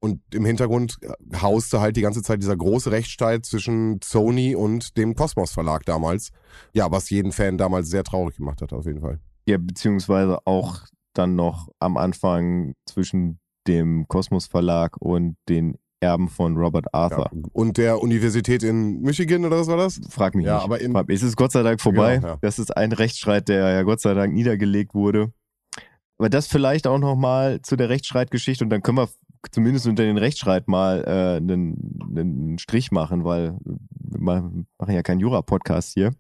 Speaker 2: Und im Hintergrund äh, hauste halt die ganze Zeit dieser große Rechtsstreit zwischen Sony und dem Kosmos Verlag damals. Ja, was jeden Fan damals sehr traurig gemacht hat, auf jeden Fall.
Speaker 1: Ja, beziehungsweise auch dann noch am Anfang zwischen dem Kosmos Verlag und den Erben von Robert Arthur.
Speaker 2: Ja. Und der Universität in Michigan oder was war das?
Speaker 1: Frag mich
Speaker 2: Ja,
Speaker 1: nicht.
Speaker 2: aber in-
Speaker 1: es ist Gott sei Dank vorbei.
Speaker 2: Genau, ja.
Speaker 1: Das ist ein Rechtsstreit, der ja Gott sei Dank niedergelegt wurde. Aber das vielleicht auch nochmal zu der Rechtsstreitgeschichte und dann können wir zumindest unter den Rechtsstreit mal äh, einen, einen Strich machen, weil wir machen ja keinen Jura-Podcast hier.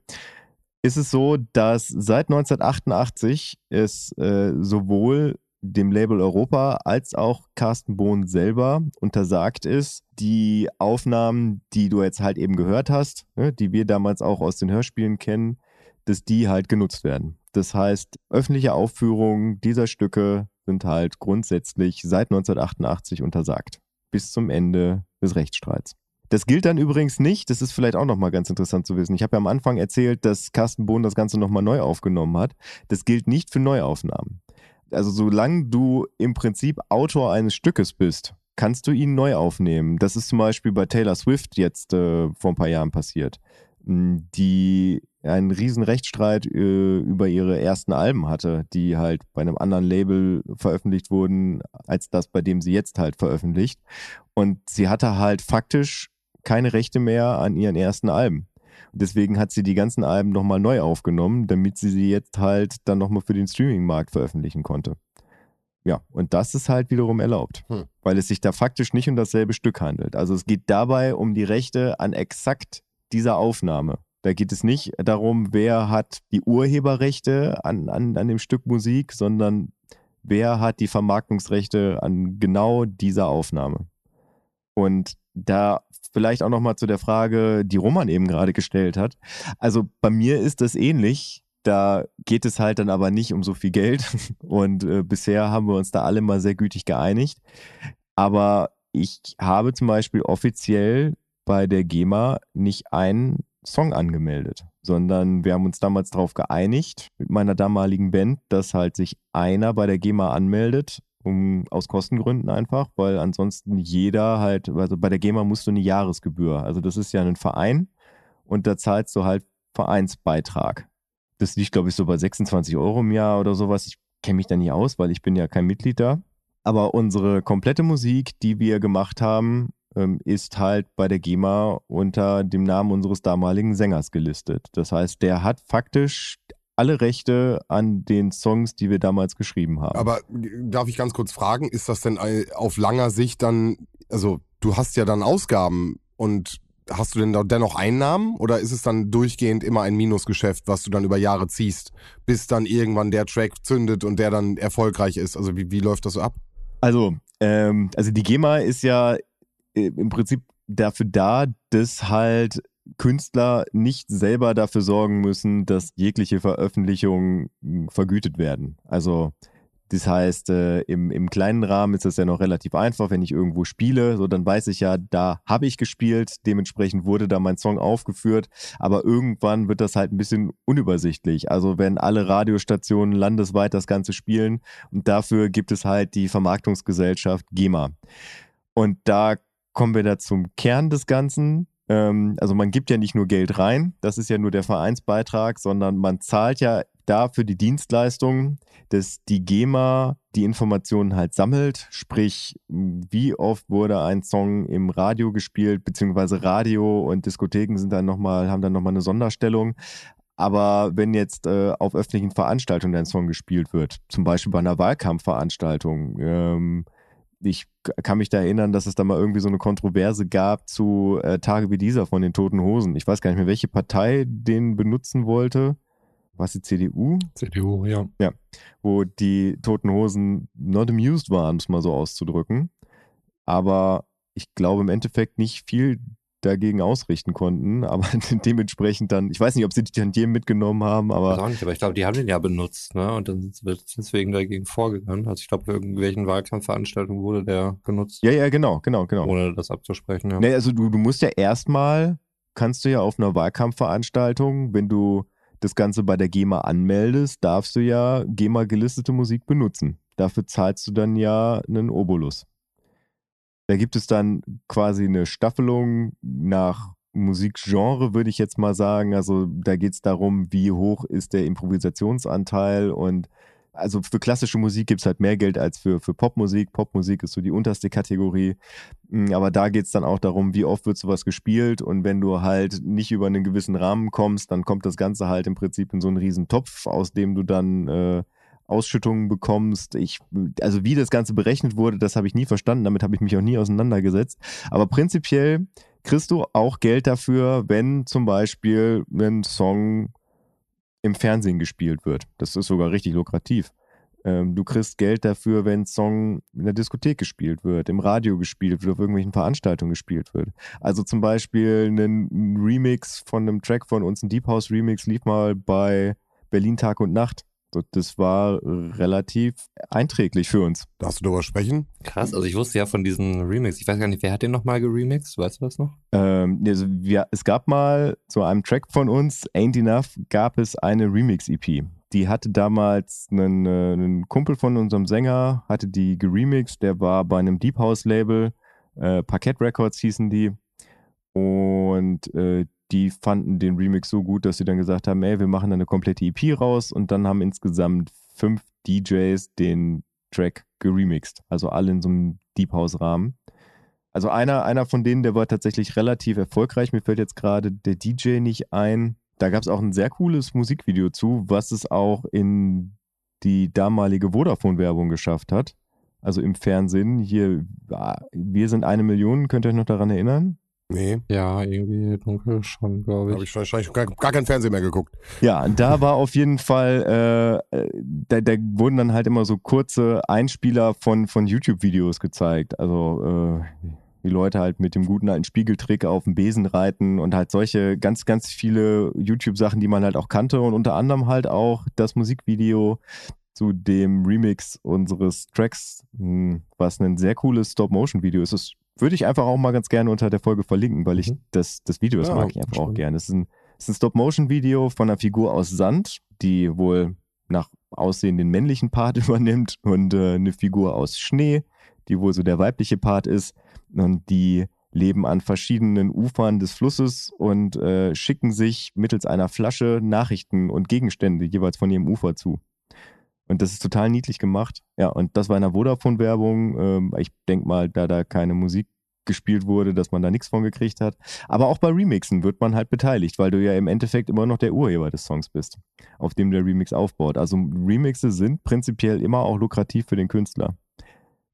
Speaker 1: Ist es so, dass seit 1988 es äh, sowohl dem Label Europa als auch Carsten Bohn selber untersagt ist, die Aufnahmen, die du jetzt halt eben gehört hast, ne, die wir damals auch aus den Hörspielen kennen, dass die halt genutzt werden. Das heißt, öffentliche Aufführungen dieser Stücke sind halt grundsätzlich seit 1988 untersagt. Bis zum Ende des Rechtsstreits. Das gilt dann übrigens nicht, das ist vielleicht auch nochmal ganz interessant zu wissen. Ich habe ja am Anfang erzählt, dass Carsten Bohn das Ganze nochmal neu aufgenommen hat. Das gilt nicht für Neuaufnahmen. Also solange du im Prinzip Autor eines Stückes bist, kannst du ihn neu aufnehmen. Das ist zum Beispiel bei Taylor Swift jetzt äh, vor ein paar Jahren passiert, m, die einen riesen Rechtsstreit äh, über ihre ersten Alben hatte, die halt bei einem anderen Label veröffentlicht wurden, als das, bei dem sie jetzt halt veröffentlicht. Und sie hatte halt faktisch keine Rechte mehr an ihren ersten Alben. Deswegen hat sie die ganzen Alben nochmal neu aufgenommen, damit sie sie jetzt halt dann nochmal für den Streaming-Markt veröffentlichen konnte. Ja, und das ist halt wiederum erlaubt,
Speaker 2: Hm.
Speaker 1: weil es sich da faktisch nicht um dasselbe Stück handelt. Also es geht dabei um die Rechte an exakt dieser Aufnahme. Da geht es nicht darum, wer hat die Urheberrechte an, an, an dem Stück Musik, sondern wer hat die Vermarktungsrechte an genau dieser Aufnahme. Und da vielleicht auch nochmal zu der Frage, die Roman eben gerade gestellt hat. Also bei mir ist das ähnlich. Da geht es halt dann aber nicht um so viel Geld. Und äh, bisher haben wir uns da alle mal sehr gütig geeinigt. Aber ich habe zum Beispiel offiziell bei der GEMA nicht einen Song angemeldet, sondern wir haben uns damals darauf geeinigt mit meiner damaligen Band, dass halt sich einer bei der GEMA anmeldet, um aus Kostengründen einfach, weil ansonsten jeder halt, also bei der GEMA musst du eine Jahresgebühr. Also das ist ja ein Verein und da zahlst du halt Vereinsbeitrag. Das liegt, glaube ich, so bei 26 Euro im Jahr oder sowas. Ich kenne mich da nicht aus, weil ich bin ja kein Mitglied da. Aber unsere komplette Musik, die wir gemacht haben, ist halt bei der GEMA unter dem Namen unseres damaligen Sängers gelistet. Das heißt, der hat faktisch alle Rechte an den Songs, die wir damals geschrieben haben.
Speaker 2: Aber äh, darf ich ganz kurz fragen, ist das denn auf langer Sicht dann, also du hast ja dann Ausgaben und hast du denn da dennoch Einnahmen oder ist es dann durchgehend immer ein Minusgeschäft, was du dann über Jahre ziehst, bis dann irgendwann der Track zündet und der dann erfolgreich ist? Also wie, wie läuft das so ab?
Speaker 1: Also, ähm, also die GEMA ist ja im Prinzip dafür da, dass halt Künstler nicht selber dafür sorgen müssen, dass jegliche Veröffentlichungen mh, vergütet werden. Also das heißt, äh, im, im kleinen Rahmen ist das ja noch relativ einfach, wenn ich irgendwo spiele, so dann weiß ich ja, da habe ich gespielt, dementsprechend wurde da mein Song aufgeführt, aber irgendwann wird das halt ein bisschen unübersichtlich. Also wenn alle Radiostationen landesweit das Ganze spielen und dafür gibt es halt die Vermarktungsgesellschaft GEMA. Und da kommen wir da zum Kern des Ganzen. Ähm, also man gibt ja nicht nur Geld rein, das ist ja nur der Vereinsbeitrag, sondern man zahlt ja dafür die Dienstleistung, dass die GEMA die Informationen halt sammelt, sprich, wie oft wurde ein Song im Radio gespielt, beziehungsweise Radio und Diskotheken sind dann noch haben dann nochmal eine Sonderstellung. Aber wenn jetzt äh, auf öffentlichen Veranstaltungen dein Song gespielt wird, zum Beispiel bei einer Wahlkampfveranstaltung, ähm, ich kann mich da erinnern, dass es da mal irgendwie so eine Kontroverse gab zu äh, Tage wie dieser von den Toten Hosen. Ich weiß gar nicht mehr, welche Partei den benutzen wollte. Was die CDU?
Speaker 3: CDU, ja.
Speaker 1: Ja, wo die Toten Hosen not amused waren, um es mal so auszudrücken. Aber ich glaube im Endeffekt nicht viel dagegen ausrichten konnten, aber dementsprechend dann, ich weiß nicht, ob sie die Tantiemen mitgenommen haben, aber.
Speaker 3: Auch nicht, aber ich glaube, die haben den ja benutzt, ne? Und dann wird deswegen dagegen vorgegangen. Also ich glaube, für irgendwelchen Wahlkampfveranstaltungen wurde der genutzt.
Speaker 1: Ja, ja, genau, genau, genau.
Speaker 3: Ohne das abzusprechen, ja.
Speaker 1: Nee, also du, du musst ja erstmal, kannst du ja auf einer Wahlkampfveranstaltung, wenn du das Ganze bei der GEMA anmeldest, darfst du ja GEMA gelistete Musik benutzen. Dafür zahlst du dann ja einen Obolus. Da gibt es dann quasi eine Staffelung nach Musikgenre, würde ich jetzt mal sagen. Also da geht es darum, wie hoch ist der Improvisationsanteil und also für klassische Musik gibt es halt mehr Geld als für, für Popmusik. Popmusik ist so die unterste Kategorie. Hm, aber da geht es dann auch darum, wie oft wird sowas gespielt. Und wenn du halt nicht über einen gewissen Rahmen kommst, dann kommt das Ganze halt im Prinzip in so einen riesen Topf, aus dem du dann äh, Ausschüttungen bekommst. Ich, also wie das Ganze berechnet wurde, das habe ich nie verstanden. Damit habe ich mich auch nie auseinandergesetzt. Aber prinzipiell kriegst du auch Geld dafür, wenn zum Beispiel ein Song im Fernsehen gespielt wird. Das ist sogar richtig lukrativ. Ähm, du kriegst Geld dafür, wenn ein Song in der Diskothek gespielt wird, im Radio gespielt wird, auf irgendwelchen Veranstaltungen gespielt wird. Also zum Beispiel ein Remix von einem Track von uns, ein Deep House Remix, lief mal bei Berlin Tag und Nacht. Das war relativ einträglich für uns.
Speaker 2: Darfst du darüber sprechen?
Speaker 3: Krass, also ich wusste ja von diesen Remix. Ich weiß gar nicht, wer hat den nochmal geremixed? Weißt du das noch?
Speaker 1: Ähm, also wir, es gab mal zu einem Track von uns, Ain't Enough, gab es eine Remix-EP. Die hatte damals einen, äh, einen, Kumpel von unserem Sänger, hatte die geremixed. Der war bei einem Deep House-Label, äh, Parkett Records hießen die. Und äh, die fanden den Remix so gut, dass sie dann gesagt haben, ey, wir machen da eine komplette EP raus und dann haben insgesamt fünf DJs den Track geremixed. Also alle in so einem Deep House Rahmen. Also einer, einer von denen, der war tatsächlich relativ erfolgreich. Mir fällt jetzt gerade der DJ nicht ein. Da gab es auch ein sehr cooles Musikvideo zu, was es auch in die damalige Vodafone-Werbung geschafft hat. Also im Fernsehen. Hier, wir sind eine Million, könnt ihr euch noch daran erinnern?
Speaker 2: Nee.
Speaker 3: Ja, irgendwie dunkel schon, glaube ich.
Speaker 2: Habe ich wahrscheinlich gar, gar kein Fernsehen mehr geguckt.
Speaker 1: Ja, da war auf jeden Fall, äh, da, da, wurden dann halt immer so kurze Einspieler von, von YouTube-Videos gezeigt. Also äh, die Leute halt mit dem guten alten Spiegeltrick auf dem Besen reiten und halt solche ganz, ganz viele YouTube-Sachen, die man halt auch kannte und unter anderem halt auch das Musikvideo zu dem Remix unseres Tracks, hm, was ein sehr cooles Stop-Motion-Video ist. Es würde ich einfach auch mal ganz gerne unter der Folge verlinken, weil ich mhm. das, das Video, das ja, mag ich einfach auch gerne. Es ist ein, ein Stop-Motion-Video von einer Figur aus Sand, die wohl nach Aussehen den männlichen Part übernimmt und äh, eine Figur aus Schnee, die wohl so der weibliche Part ist. Und die leben an verschiedenen Ufern des Flusses und äh, schicken sich mittels einer Flasche Nachrichten und Gegenstände jeweils von ihrem Ufer zu. Und das ist total niedlich gemacht. Ja, und das war in der Vodafone-Werbung. Ähm, ich denke mal, da da keine Musik gespielt wurde, dass man da nichts von gekriegt hat. Aber auch bei Remixen wird man halt beteiligt, weil du ja im Endeffekt immer noch der Urheber des Songs bist, auf dem der Remix aufbaut. Also Remixe sind prinzipiell immer auch lukrativ für den Künstler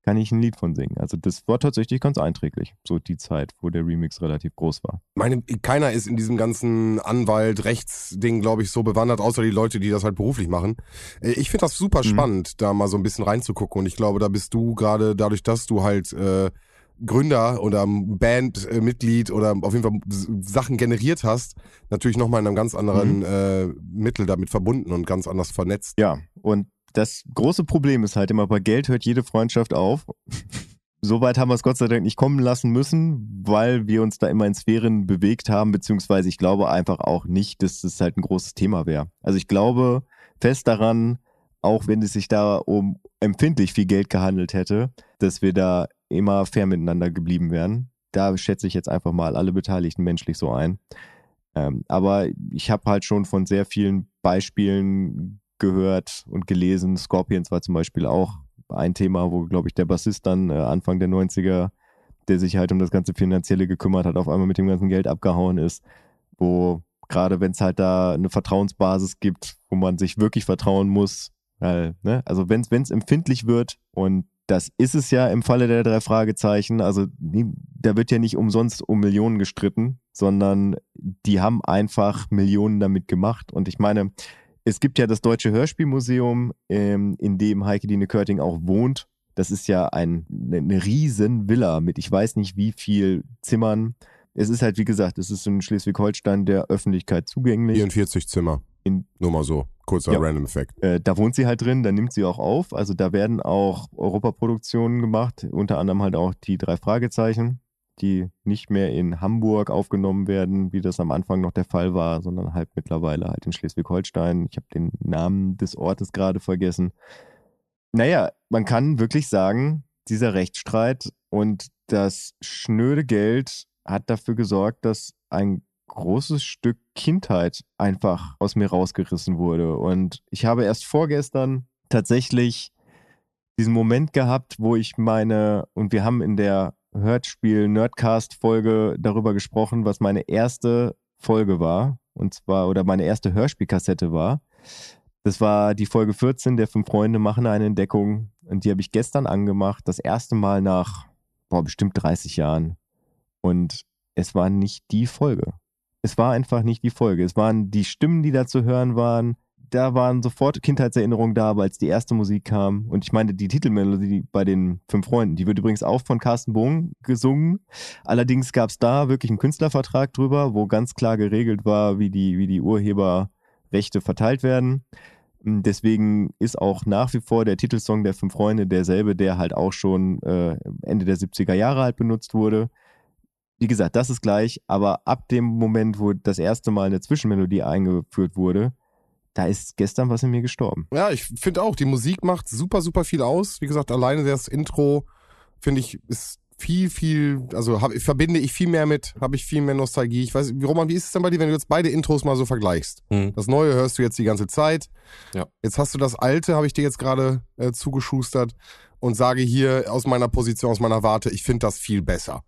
Speaker 1: kann ich ein Lied von singen. Also das war tatsächlich ganz einträglich, so die Zeit, wo der Remix relativ groß war.
Speaker 2: Meine, keiner ist in diesem ganzen Anwalt-Rechtsding, glaube ich, so bewandert, außer die Leute, die das halt beruflich machen. Äh, ich finde das super mhm. spannend, da mal so ein bisschen reinzugucken und ich glaube, da bist du gerade dadurch, dass du halt äh, Gründer oder Bandmitglied oder auf jeden Fall Sachen generiert hast, natürlich nochmal in einem ganz anderen mhm. äh, Mittel damit verbunden und ganz anders vernetzt.
Speaker 1: Ja, und das große Problem ist halt immer, bei Geld hört jede Freundschaft auf. Soweit haben wir es Gott sei Dank nicht kommen lassen müssen, weil wir uns da immer in Sphären bewegt haben, beziehungsweise ich glaube einfach auch nicht, dass das halt ein großes Thema wäre. Also ich glaube fest daran, auch wenn es sich da um empfindlich viel Geld gehandelt hätte, dass wir da immer fair miteinander geblieben wären. Da schätze ich jetzt einfach mal alle Beteiligten menschlich so ein. Ähm, aber ich habe halt schon von sehr vielen Beispielen gehört und gelesen. Scorpions war zum Beispiel auch ein Thema, wo, glaube ich, der Bassist dann äh, Anfang der 90er, der sich halt um das ganze Finanzielle gekümmert hat, auf einmal mit dem ganzen Geld abgehauen ist, wo Gerade wenn es halt da eine Vertrauensbasis gibt, wo man sich wirklich vertrauen muss. Weil, ne? Also wenn es empfindlich wird und das ist es ja im Falle der drei Fragezeichen. Also da wird ja nicht umsonst um Millionen gestritten, sondern die haben einfach Millionen damit gemacht. Und ich meine, es gibt ja das Deutsche Hörspielmuseum, ähm, in dem Heike Dine Körting auch wohnt. Das ist ja ein, eine ne riesen Villa mit ich weiß nicht wie viel Zimmern. Es ist halt, wie gesagt, es ist in Schleswig-Holstein der Öffentlichkeit zugänglich.
Speaker 2: 44 Zimmer. In, Nur mal so, kurzer ja. Random Effekt.
Speaker 1: Äh, da wohnt sie halt drin, da nimmt sie auch auf. Also da werden auch Europaproduktionen gemacht, unter anderem halt auch die drei Fragezeichen, die nicht mehr in Hamburg aufgenommen werden, wie das am Anfang noch der Fall war, sondern halt mittlerweile halt in Schleswig-Holstein. Ich habe den Namen des Ortes gerade vergessen. Naja, man kann wirklich sagen, dieser Rechtsstreit und das schnöde Geld hat dafür gesorgt, dass ein großes Stück Kindheit einfach aus mir rausgerissen wurde. Und ich habe erst vorgestern tatsächlich diesen Moment gehabt, wo ich meine, und wir haben in der Hörspiel-Nerdcast-Folge darüber gesprochen, was meine erste Folge war. Und zwar, oder meine erste Hörspielkassette war. Das war die Folge 14 der Fünf Freunde machen eine Entdeckung. Und die habe ich gestern angemacht, das erste Mal nach, boah, bestimmt 30 Jahren. Und es war nicht die Folge. Es war einfach nicht die Folge. Es waren die Stimmen, die da zu hören waren. Da waren sofort Kindheitserinnerungen da, als die erste Musik kam. Und ich meine, die Titelmelodie bei den fünf Freunden, die wird übrigens auch von Carsten Bohn gesungen. Allerdings gab es da wirklich einen Künstlervertrag drüber, wo ganz klar geregelt war, wie die, wie die Urheberrechte verteilt werden. Deswegen ist auch nach wie vor der Titelsong der Fünf Freunde derselbe, der halt auch schon äh, Ende der 70er Jahre halt benutzt wurde wie gesagt, das ist gleich, aber ab dem Moment, wo das erste Mal eine Zwischenmelodie eingeführt wurde, da ist gestern was in mir gestorben.
Speaker 2: Ja, ich finde auch, die Musik macht super, super viel aus. Wie gesagt, alleine das Intro, finde ich, ist viel, viel, also hab, verbinde ich viel mehr mit, habe ich viel mehr Nostalgie. Ich weiß, Roman, wie ist es denn bei dir, wenn du jetzt beide Intros mal so vergleichst? Mhm. Das Neue hörst du jetzt die ganze Zeit. Ja. Jetzt hast du das Alte, habe ich dir jetzt gerade äh, zugeschustert und sage hier aus meiner Position, aus meiner Warte, ich finde das viel besser.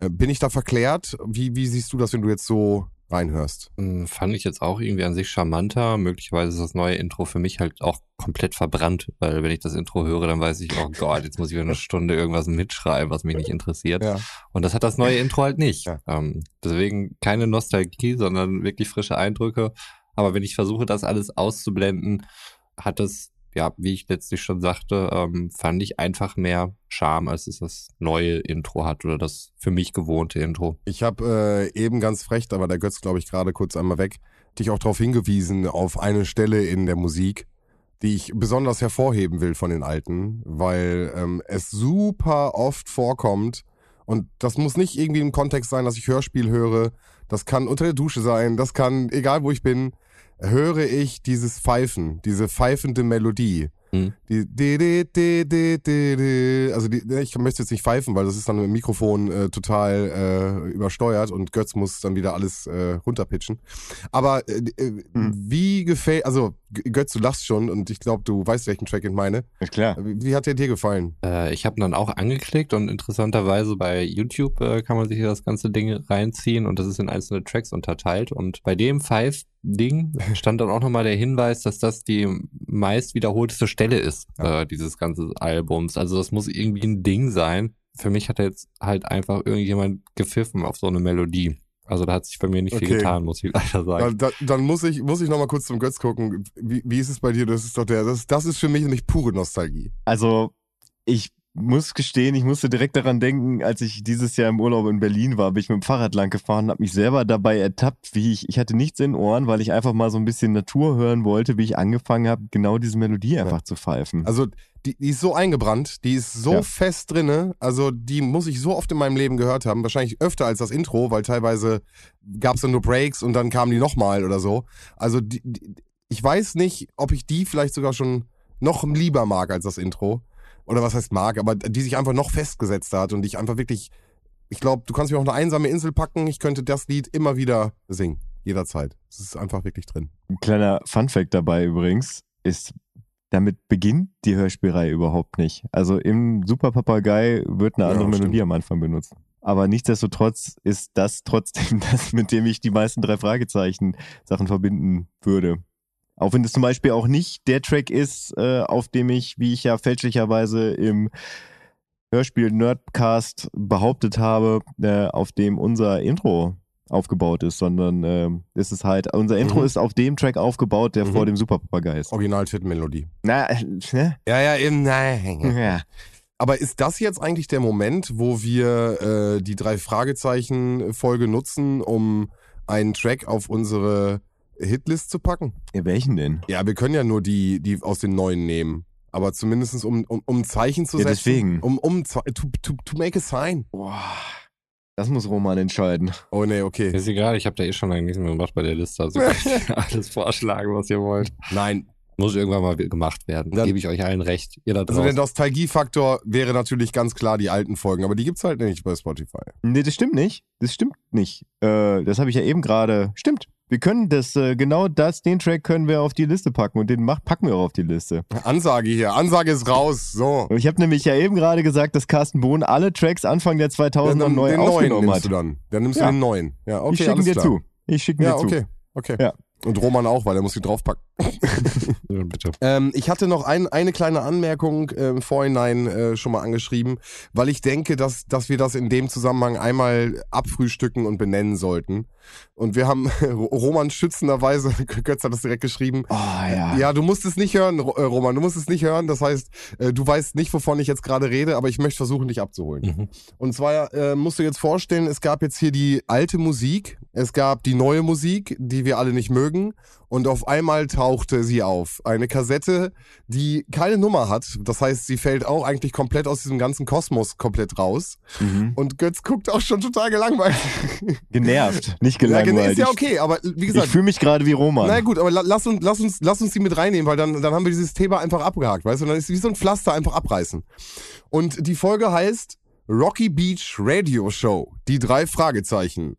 Speaker 2: Äh, bin ich da verklärt? Wie, wie siehst du das, wenn du jetzt so reinhörst?
Speaker 3: Hm, fand ich jetzt auch irgendwie an sich charmanter. Möglicherweise ist das neue Intro für mich halt auch komplett verbrannt, weil wenn ich das Intro höre, dann weiß ich, oh Gott, jetzt muss ich eine Stunde irgendwas mitschreiben, was mich nicht interessiert. Ja. Und das hat das neue Intro halt nicht. Ja. Ähm, deswegen keine Nostalgie, sondern wirklich frische Eindrücke. Aber wenn ich versuche, das alles auszublenden, hat das ja, wie ich letztlich schon sagte, ähm, fand ich einfach mehr Charme, als es das neue Intro hat oder das für mich gewohnte Intro.
Speaker 2: Ich habe äh, eben ganz frech, aber der Götz, glaube ich, gerade kurz einmal weg, dich auch darauf hingewiesen, auf eine Stelle in der Musik, die ich besonders hervorheben will von den alten, weil ähm, es super oft vorkommt, und das muss nicht irgendwie im Kontext sein, dass ich Hörspiel höre, das kann unter der Dusche sein, das kann, egal wo ich bin, höre ich dieses Pfeifen, diese pfeifende Melodie. Mhm. Die, die, die, die, die, die, also die, ich möchte jetzt nicht pfeifen, weil das ist dann mit dem Mikrofon äh, total äh, übersteuert und Götz muss dann wieder alles äh, runterpitchen. Aber äh, mhm. wie gefällt, also Götz, du lachst schon und ich glaube, du weißt, welchen Track ich meine.
Speaker 1: Ist klar.
Speaker 2: Wie, wie hat der dir gefallen?
Speaker 3: Äh, ich habe dann auch angeklickt und interessanterweise bei YouTube äh, kann man sich das ganze Ding reinziehen und das ist in einzelne Tracks unterteilt und bei dem Five Ding stand dann auch nochmal der Hinweis, dass das die meist wiederholteste Stelle ist, ja. äh, dieses ganze Albums. Also das muss irgendwie ein Ding sein. Für mich hat jetzt halt einfach irgendjemand gepfiffen auf so eine Melodie. Also da hat sich bei mir nicht okay. viel getan, muss ich leider sagen.
Speaker 2: Dann, dann muss ich, muss ich nochmal kurz zum Götz gucken. Wie, wie ist es bei dir? Das ist doch der, das, das ist für mich nämlich pure Nostalgie.
Speaker 1: Also ich muss gestehen, ich musste direkt daran denken, als ich dieses Jahr im Urlaub in Berlin war, bin ich mit dem Fahrrad lang gefahren und habe mich selber dabei ertappt, wie ich, ich hatte nichts in den Ohren, weil ich einfach mal so ein bisschen Natur hören wollte, wie ich angefangen habe, genau diese Melodie einfach ja. zu pfeifen.
Speaker 2: Also die, die, ist so eingebrannt, die ist so ja. fest drinne, also die muss ich so oft in meinem Leben gehört haben, wahrscheinlich öfter als das Intro, weil teilweise gab es dann nur Breaks und dann kamen die nochmal oder so. Also die, die, ich weiß nicht, ob ich die vielleicht sogar schon noch lieber mag als das Intro oder was heißt mag, aber die sich einfach noch festgesetzt hat und ich einfach wirklich, ich glaube, du kannst mich auf eine einsame Insel packen, ich könnte das Lied immer wieder singen, jederzeit. Es ist einfach wirklich drin.
Speaker 1: Ein kleiner Funfact dabei übrigens ist, damit beginnt die Hörspielreihe überhaupt nicht. Also im Super Papagei wird eine andere ja, Melodie am Anfang benutzt. Aber nichtsdestotrotz ist das trotzdem das, mit dem ich die meisten drei Fragezeichen Sachen verbinden würde. Auch wenn es zum Beispiel auch nicht der Track ist, äh, auf dem ich, wie ich ja fälschlicherweise im Hörspiel Nerdcast behauptet habe, äh, auf dem unser Intro aufgebaut ist, sondern äh, ist es halt, unser Intro
Speaker 2: Mhm.
Speaker 1: ist auf dem Track aufgebaut, der
Speaker 2: Mhm.
Speaker 1: vor dem Super Papagei ist.
Speaker 2: Original-Titelmelodie.
Speaker 1: Na, äh, ne?
Speaker 2: Ja, ja, eben, nein.
Speaker 1: ja.
Speaker 2: Aber ist das jetzt eigentlich der Moment, wo wir äh, die drei Fragezeichen-Folge nutzen, um einen Track auf unsere Hitlist zu packen?
Speaker 1: ja, welchen denn?
Speaker 2: Ja, wir können ja nur die, die aus den neuen nehmen. Aber zumindest um, um, um ein Zeichen zu
Speaker 1: Ja,
Speaker 2: setzen.
Speaker 1: deswegen.
Speaker 2: Um, um to, to, to make a sign.
Speaker 1: Boah, das muss Roman entscheiden.
Speaker 2: Oh nee, okay.
Speaker 3: Ist egal, ich habe da eh schon lange nichts mehr gemacht bei der Liste. Also könnt ihr alles vorschlagen, was ihr wollt.
Speaker 2: Nein.
Speaker 3: Muss irgendwann mal gemacht werden.
Speaker 2: Dann-
Speaker 3: Gebe ich euch allen recht. Ihr da
Speaker 2: Also der
Speaker 3: draußen.
Speaker 2: Nostalgiefaktor wäre natürlich ganz klar die alten Folgen, aber die gibt's halt nicht bei Spotify.
Speaker 1: Nee, das stimmt nicht. Das stimmt nicht. Äh, das habe ich ja eben gerade. Stimmt. Wir können das, äh, genau das, den Track können wir auf die Liste packen und den packen wir auch auf die Liste.
Speaker 2: Ansage hier, Ansage ist raus. So.
Speaker 1: Ich habe nämlich ja eben gerade gesagt, dass Carsten Bohn alle Tracks Anfang der 2000er
Speaker 2: dann,
Speaker 1: neu
Speaker 2: den neuen
Speaker 1: aufgenommen
Speaker 2: nimmst
Speaker 1: hat.
Speaker 2: du dann. Dann nimmst
Speaker 1: Ja.
Speaker 2: du den neuen. Ja, okay,
Speaker 1: ich schicke dir
Speaker 2: klar.
Speaker 1: zu. Ich schicke dir
Speaker 2: Ja,
Speaker 1: zu.
Speaker 2: okay. Okay.
Speaker 1: Ja.
Speaker 2: Und Roman auch, weil er muss sie draufpacken.
Speaker 3: Bitte.
Speaker 2: Ähm, ich hatte noch ein, eine kleine Anmerkung äh, im Vorhinein äh, schon mal angeschrieben, weil ich denke, dass, dass wir das in dem Zusammenhang einmal abfrühstücken und benennen sollten. Und wir haben Roman schützenderweise, Götz hat das direkt geschrieben,
Speaker 1: Oh ja.
Speaker 2: ja, du musst es nicht hören, äh, Roman, du musst es nicht hören. Das heißt, äh, du weißt nicht, wovon ich jetzt gerade rede, aber ich möchte versuchen, dich abzuholen.
Speaker 3: Mhm.
Speaker 2: Und zwar äh, musst du jetzt vorstellen, es gab jetzt hier die alte Musik, es gab die neue Musik, die wir alle nicht mögen. Und auf einmal tauchte sie auf. Eine Kassette, die keine Nummer hat. Das heißt, sie fällt auch eigentlich komplett aus diesem ganzen Kosmos komplett raus.
Speaker 1: Mhm.
Speaker 2: Und Götz guckt auch schon total gelangweilt.
Speaker 1: Genervt, nicht
Speaker 2: ja,
Speaker 1: gelangweilt.
Speaker 2: ist ja
Speaker 1: Ich-
Speaker 2: okay, aber wie
Speaker 1: Ich
Speaker 2: gesagt,
Speaker 1: fühle mich gerade wie Roman.
Speaker 2: na gut, aber la- lass uns, lass uns, lass uns die mit reinnehmen, weil dann, dann haben wir dieses Thema einfach abgehakt, weißt du? Und dann ist es wie so ein Pflaster einfach abreißen. Und die Folge heißt Rocky Beach Radio Show. Die drei Fragezeichen.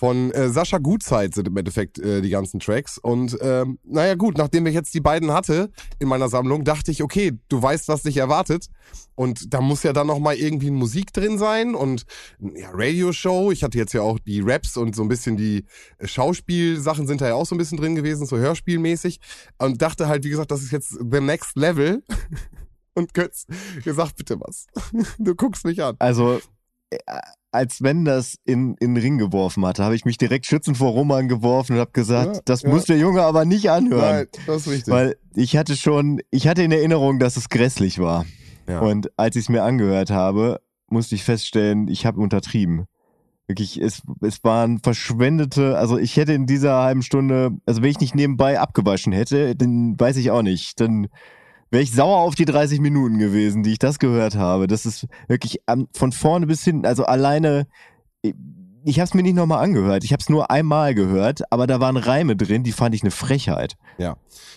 Speaker 2: Von äh, Sascha Gutzeit sind im Endeffekt äh, die ganzen Tracks. Und ähm, naja gut, nachdem ich jetzt die beiden hatte in meiner Sammlung, dachte ich, okay, du weißt, was dich erwartet. Und da muss ja dann nochmal irgendwie Musik drin sein und ja, Radioshow. Ich hatte jetzt ja auch die Raps und so ein bisschen die äh, Schauspielsachen sind da ja auch so ein bisschen drin gewesen, so hörspielmäßig. Und dachte halt, wie gesagt, das ist jetzt the next level. Und Götz, gesagt bitte was. Du guckst mich an.
Speaker 1: Also, als wenn das in, in den Ring geworfen hatte, habe ich mich direkt schützend vor Roman geworfen und habe gesagt,
Speaker 2: Ja,
Speaker 1: das
Speaker 2: ja.
Speaker 1: muss der Junge aber nicht anhören.
Speaker 2: Nein, das ist richtig.
Speaker 1: Weil ich hatte schon, ich hatte in Erinnerung, dass es grässlich war.
Speaker 2: Ja.
Speaker 1: Und als ich es mir angehört habe, musste ich feststellen, ich habe untertrieben. Wirklich, es, es waren verschwendete, also ich hätte in dieser halben Stunde, also wenn ich nicht nebenbei abgewaschen hätte, dann weiß ich auch nicht, dann wäre ich sauer auf die 30 Minuten gewesen, die ich das gehört habe. Das ist wirklich von vorne bis hinten, also alleine, ich, habe es mir nicht nochmal angehört, ich habe es nur einmal gehört, aber da waren Reime drin, die fand ich eine Frechheit.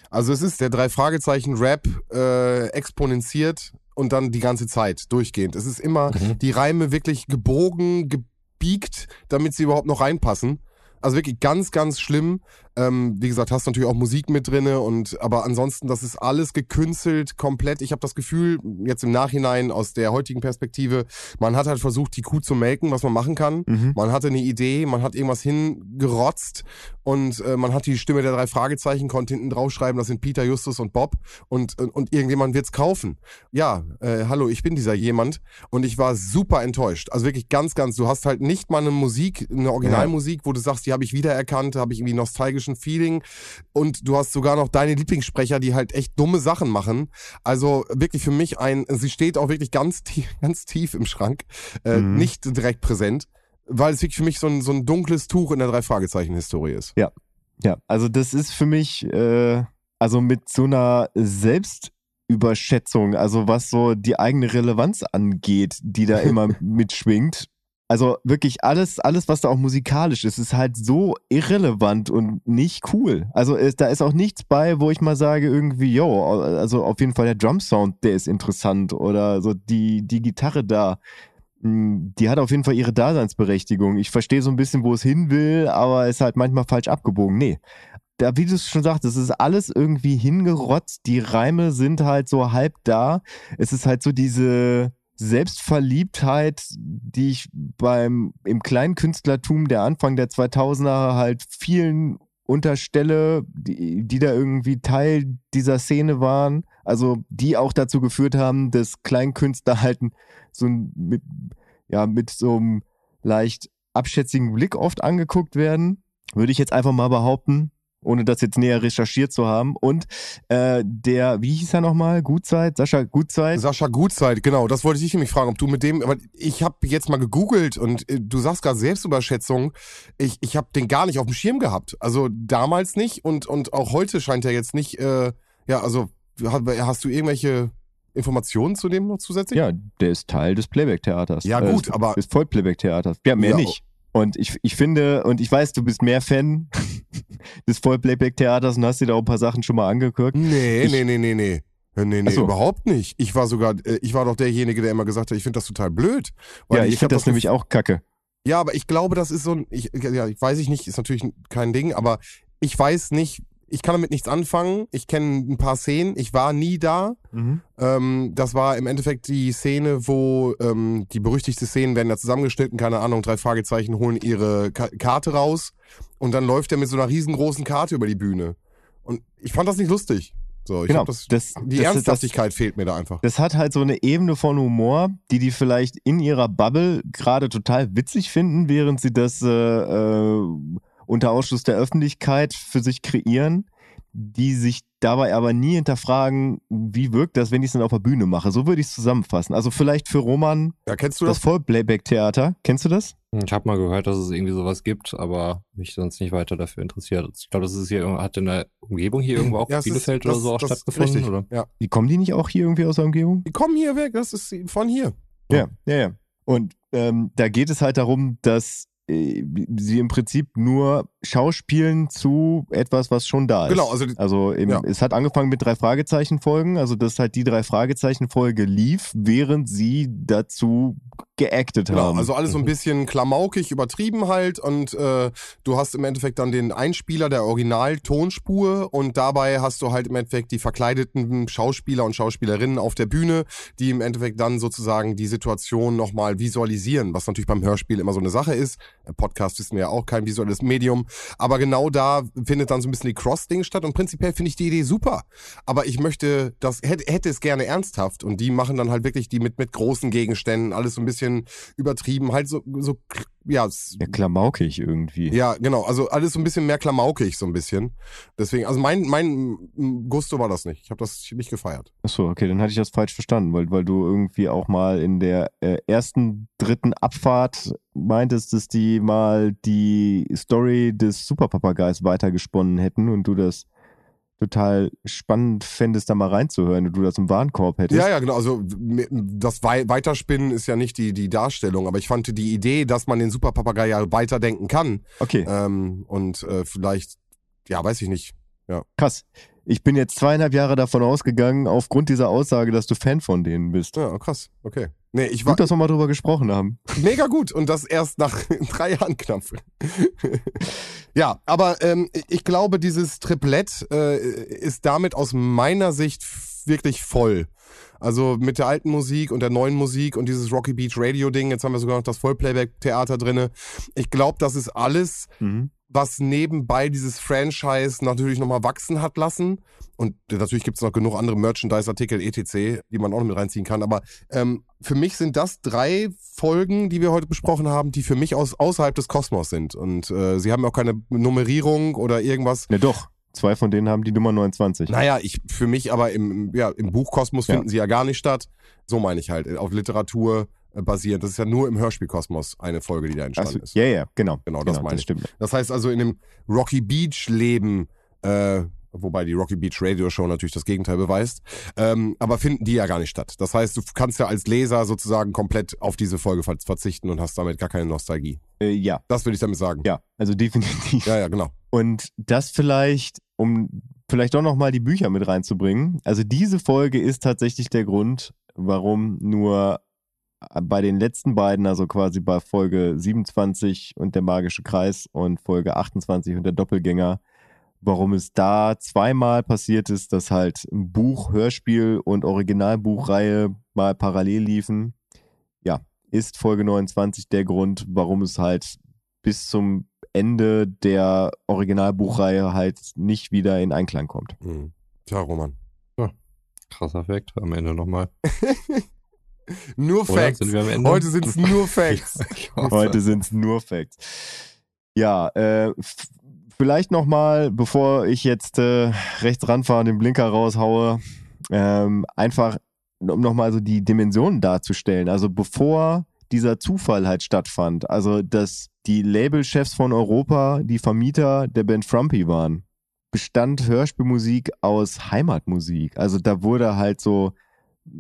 Speaker 2: Also es ist der drei Fragezeichen Rap äh, exponentiert und dann die ganze Zeit durchgehend. Es ist immer
Speaker 3: Mhm.
Speaker 2: die Reime wirklich gebogen, gebiegt, damit sie überhaupt noch reinpassen. Also wirklich ganz, ganz schlimm. Ähm, wie gesagt, hast natürlich auch Musik mit drinne und aber ansonsten, das ist alles gekünstelt, komplett. Ich habe das Gefühl, jetzt im Nachhinein aus der heutigen Perspektive, man hat halt versucht, die Kuh zu melken, was man machen kann.
Speaker 1: Mhm.
Speaker 2: Man hatte eine Idee, man hat irgendwas hingerotzt und äh, man hat die Stimme der drei Fragezeichen, konnte hinten draufschreiben, das sind Peter, Justus und Bob und, und, und irgendjemand wird's kaufen. Ja, äh, hallo, ich bin dieser jemand und ich war super enttäuscht. Also wirklich ganz, ganz, du hast halt nicht mal eine Musik, eine Originalmusik, wo du sagst, die habe ich wiedererkannt, habe ich irgendwie nostalgischen Feeling und du hast sogar noch deine Lieblingssprecher, die halt echt dumme Sachen machen. Also wirklich für mich ein, sie steht auch wirklich ganz tief, ganz tief im Schrank, äh,
Speaker 1: Mhm.
Speaker 2: nicht direkt präsent weil es wirklich für mich so ein, so ein dunkles Tuch in der Drei-Fragezeichen-Historie ist.
Speaker 1: Ja, also das ist für mich, äh, also mit so einer Selbstüberschätzung, also was so die eigene Relevanz angeht, die da immer mitschwingt. Also wirklich alles, alles, was da auch musikalisch ist, ist halt so irrelevant und nicht cool. Also ist, da ist auch nichts bei, wo ich mal sage irgendwie, yo, also auf jeden Fall der Drum-Sound, der ist interessant oder so die, die Gitarre da, mh, die hat auf jeden Fall ihre Daseinsberechtigung. Ich verstehe so ein bisschen, wo es hin will, aber ist halt manchmal falsch abgebogen. Nee. Da, wie du es schon sagst, es ist alles irgendwie hingerotzt. Die Reime sind halt so halb da. Es ist halt so diese, Selbstverliebtheit, die ich beim im Kleinkünstlertum der Anfang der 2000er halt vielen unterstelle, die, die da irgendwie Teil dieser Szene waren, also die auch dazu geführt haben, dass Kleinkünstler halt so mit, ja, mit so einem leicht abschätzigen Blick oft angeguckt werden, würde ich jetzt einfach mal behaupten ohne das jetzt näher recherchiert zu haben. Und äh, der, wie hieß er nochmal? Gutzeit? Sascha Gutzeit?
Speaker 2: Sascha Gutzeit, genau. Das wollte ich nämlich fragen, ob du mit dem, aber ich habe jetzt mal gegoogelt und äh, du sagst gerade Selbstüberschätzung. Ich, ich habe den gar nicht auf dem Schirm gehabt. Also damals nicht und, und auch heute scheint er jetzt nicht, äh, ja, also hast du irgendwelche Informationen zu dem noch zusätzlich?
Speaker 1: Ja, der ist Teil des Playback-Theaters.
Speaker 2: Ja, gut,
Speaker 1: äh,
Speaker 2: aber.
Speaker 1: Des Vollplayback-Theaters. Ja, mehr
Speaker 2: Ja,
Speaker 1: nicht. Und ich, ich finde, und ich weiß, du bist mehr Fan des Vollplayback-Theaters und hast dir da auch ein paar Sachen schon mal angeguckt.
Speaker 2: Nee,
Speaker 1: Ich-
Speaker 2: nee, nee, nee, nee. Nee, nee,
Speaker 1: Ach so.
Speaker 2: überhaupt nicht. Ich war sogar, äh, ich war doch derjenige, der immer gesagt hat, ich finde das total blöd.
Speaker 1: Ja, ich,
Speaker 2: hab
Speaker 1: finde das
Speaker 2: doch
Speaker 1: nämlich auch kacke.
Speaker 2: Ja, aber ich glaube, das ist so ein, ich, ja, ich weiß ich nicht, ist natürlich kein Ding, aber ich weiß nicht, ich kann damit nichts anfangen. Ich kenne ein paar Szenen, ich war nie da. Ähm, das war im Endeffekt die Szene, wo ähm, die berüchtigte Szenen werden da zusammengeschnitten, keine Ahnung, drei Fragezeichen holen ihre Ka Karte raus und dann läuft er mit so einer riesengroßen Karte über die Bühne. Und ich fand das nicht lustig. So, ich
Speaker 1: Genau,
Speaker 2: das,
Speaker 1: das-
Speaker 2: die
Speaker 1: das-
Speaker 2: Ernsthaftigkeit fehlt mir da einfach.
Speaker 1: Das hat halt so eine Ebene von Humor, die die vielleicht in ihrer Bubble gerade total witzig finden, während sie das äh, äh, unter Ausschluss der Öffentlichkeit für sich kreieren, die sich dabei aber nie hinterfragen, wie wirkt das, wenn ich es dann auf der Bühne mache. So würde ich es zusammenfassen. Also vielleicht für Roman
Speaker 2: Ja, kennst du
Speaker 1: das
Speaker 2: das?
Speaker 1: Vollplayback-Theater. Kennst du das?
Speaker 3: Ich habe mal gehört, dass es irgendwie sowas gibt, aber mich sonst nicht weiter dafür interessiert. Ich glaube, das ist hier, hat in der Umgebung hier irgendwo auch
Speaker 2: Ja, es ist-
Speaker 3: Bielefeld
Speaker 2: das-
Speaker 3: oder so auch stattgefunden,
Speaker 2: richtig.
Speaker 3: oder?
Speaker 2: Ja.
Speaker 1: Die kommen die nicht auch hier irgendwie aus der Umgebung?
Speaker 2: Die kommen hier weg, das ist von hier.
Speaker 1: Ja, ja, ja. Und ähm, da geht es halt darum, dass sie im Prinzip nur schauspielen zu etwas, was schon da ist.
Speaker 2: Genau, also
Speaker 1: Also im,
Speaker 2: Ja.
Speaker 1: es hat angefangen mit drei Fragezeichen-Folgen, also dass halt die drei Fragezeichen-Folge lief, während sie dazu geactet
Speaker 2: Genau,
Speaker 1: haben.
Speaker 2: also alles so ein bisschen klamaukig übertrieben halt und äh, du hast im Endeffekt dann den Einspieler der Original-Tonspur und dabei hast du halt im Endeffekt die verkleideten Schauspieler und Schauspielerinnen auf der Bühne, die im Endeffekt dann sozusagen die Situation nochmal visualisieren, was natürlich beim Hörspiel immer so eine Sache ist. Äh, Podcast wissen wir ja auch kein visuelles Medium, aber genau da findet dann so ein bisschen die Cross-Ding statt und prinzipiell finde ich die Idee super. Aber ich möchte, das hätte, hätte es gerne ernsthaft und die machen dann halt wirklich die mit, mit großen Gegenständen, alles so ein bisschen übertrieben, halt so, so ja,
Speaker 1: ja, klamaukig irgendwie.
Speaker 2: ja, genau, also alles so ein bisschen mehr klamaukig, so ein bisschen. Deswegen, also mein, mein Gusto war das nicht. Ich habe das nicht gefeiert.
Speaker 1: Achso, okay, dann hatte ich das falsch verstanden, weil, weil du irgendwie auch mal in der äh, ersten, dritten Abfahrt meintest, dass die mal die Story des Superpapageis weitergesponnen hätten und du das total spannend fändest, da mal reinzuhören und du das im Warenkorb hättest.
Speaker 2: Ja, ja, genau. Also das Wei- Weiterspinnen ist ja nicht die, die Darstellung, aber ich fand die Idee, dass man den Superpapagei ja weiterdenken kann
Speaker 1: Okay,
Speaker 2: ähm, und äh, vielleicht, ja, weiß ich nicht.
Speaker 1: krass. Ich bin jetzt zweieinhalb Jahre davon ausgegangen, aufgrund dieser Aussage, dass du Fan von denen bist.
Speaker 2: Ja, krass, okay. Nee, ich war
Speaker 1: Gut, dass wir mal drüber gesprochen haben.
Speaker 2: mega gut und das erst nach drei Jahren knapp. ja, aber ähm, ich glaube, dieses Triplett äh, ist damit aus meiner Sicht wirklich voll. Also mit der alten Musik und der neuen Musik und dieses Rocky Beach Radio Ding, jetzt haben wir sogar noch das Vollplayback-Theater drinne. Ich glaube, das ist alles,
Speaker 1: Mhm.
Speaker 2: Was nebenbei dieses Franchise natürlich nochmal wachsen hat lassen. Und natürlich gibt es noch genug andere Merchandise-Artikel, etc., die man auch noch mit reinziehen kann. Aber ähm, für mich sind das drei Folgen, die wir heute besprochen haben, die für mich aus, außerhalb des Kosmos sind. Und äh, sie haben auch keine Nummerierung oder irgendwas.
Speaker 1: Ja, doch. Zwei von denen haben die Nummer 29.
Speaker 2: Naja, ich für mich aber im, ja, im Buchkosmos
Speaker 1: Ja.
Speaker 2: finden sie ja gar nicht statt. So meine ich halt, auf Literatur basierend. Das ist ja nur im Hörspielkosmos eine Folge, die da entstanden
Speaker 1: Achso,
Speaker 2: ist.
Speaker 1: ja, ja, genau.
Speaker 2: Genau, das meine ich.
Speaker 1: stimmt.
Speaker 2: Das heißt also in dem Rocky Beach Leben, äh, wobei die Rocky Beach Radio Show natürlich das Gegenteil beweist, ähm, aber finden die ja gar nicht statt. Das heißt, du kannst ja als Leser sozusagen komplett auf diese Folge ver- verzichten und hast damit gar keine Nostalgie.
Speaker 1: Äh, ja,
Speaker 2: Das will ich damit sagen.
Speaker 1: ja, also definitiv.
Speaker 2: ja, ja genau.
Speaker 1: Und das vielleicht, um vielleicht doch nochmal die Bücher mit reinzubringen. Also diese Folge ist tatsächlich der Grund, warum nur bei den letzten beiden, also quasi bei Folge 27 und der magische Kreis und Folge 28 und der Doppelgänger, warum es da zweimal passiert ist, dass halt ein Buch, Hörspiel und Originalbuchreihe mal parallel liefen. ist Folge 29 der Grund, warum es halt bis zum Ende der Originalbuchreihe halt nicht wieder in Einklang kommt.
Speaker 2: Mhm. Tja, Roman.
Speaker 3: Krasser Fakt am Ende nochmal.
Speaker 2: Nur
Speaker 3: Oder?
Speaker 2: Facts.
Speaker 3: Sind?
Speaker 2: Heute sind es nur Facts.
Speaker 1: Heute sind es nur Facts. Ja, äh, vielleicht nochmal, bevor ich jetzt äh, rechts ranfahre und den Blinker raushaue, ähm, einfach um nochmal so die Dimensionen darzustellen. Also bevor dieser Zufall halt stattfand, also dass die Labelchefs von Europa die Vermieter der Band Frumpy waren, bestand Hörspielmusik aus Heimatmusik. Also da wurde halt so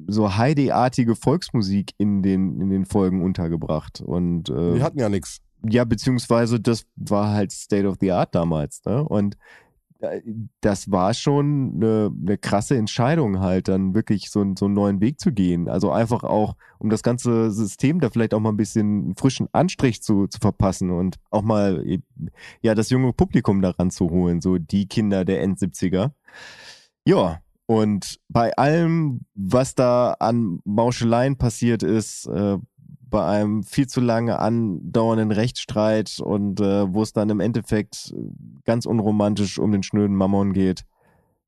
Speaker 1: so Heidi-artige Volksmusik in den, in den Folgen untergebracht. Und äh,
Speaker 2: Die hatten ja nichts.
Speaker 1: ja, beziehungsweise das war halt State of the Art damals, ne? Und äh, das war schon eine, eine krasse Entscheidung halt, dann wirklich so, einen- so einen neuen Weg zu gehen. Also einfach auch, um das ganze System da vielleicht auch mal ein bisschen einen frischen Anstrich zu, zu verpassen und auch mal ja das junge Publikum daran zu holen, so die Kinder der End-70er. Ja, und bei allem, was da an Mauscheleien passiert ist, äh, bei einem viel zu lange andauernden Rechtsstreit und äh, wo es dann im Endeffekt ganz unromantisch um den schnöden Mammon geht,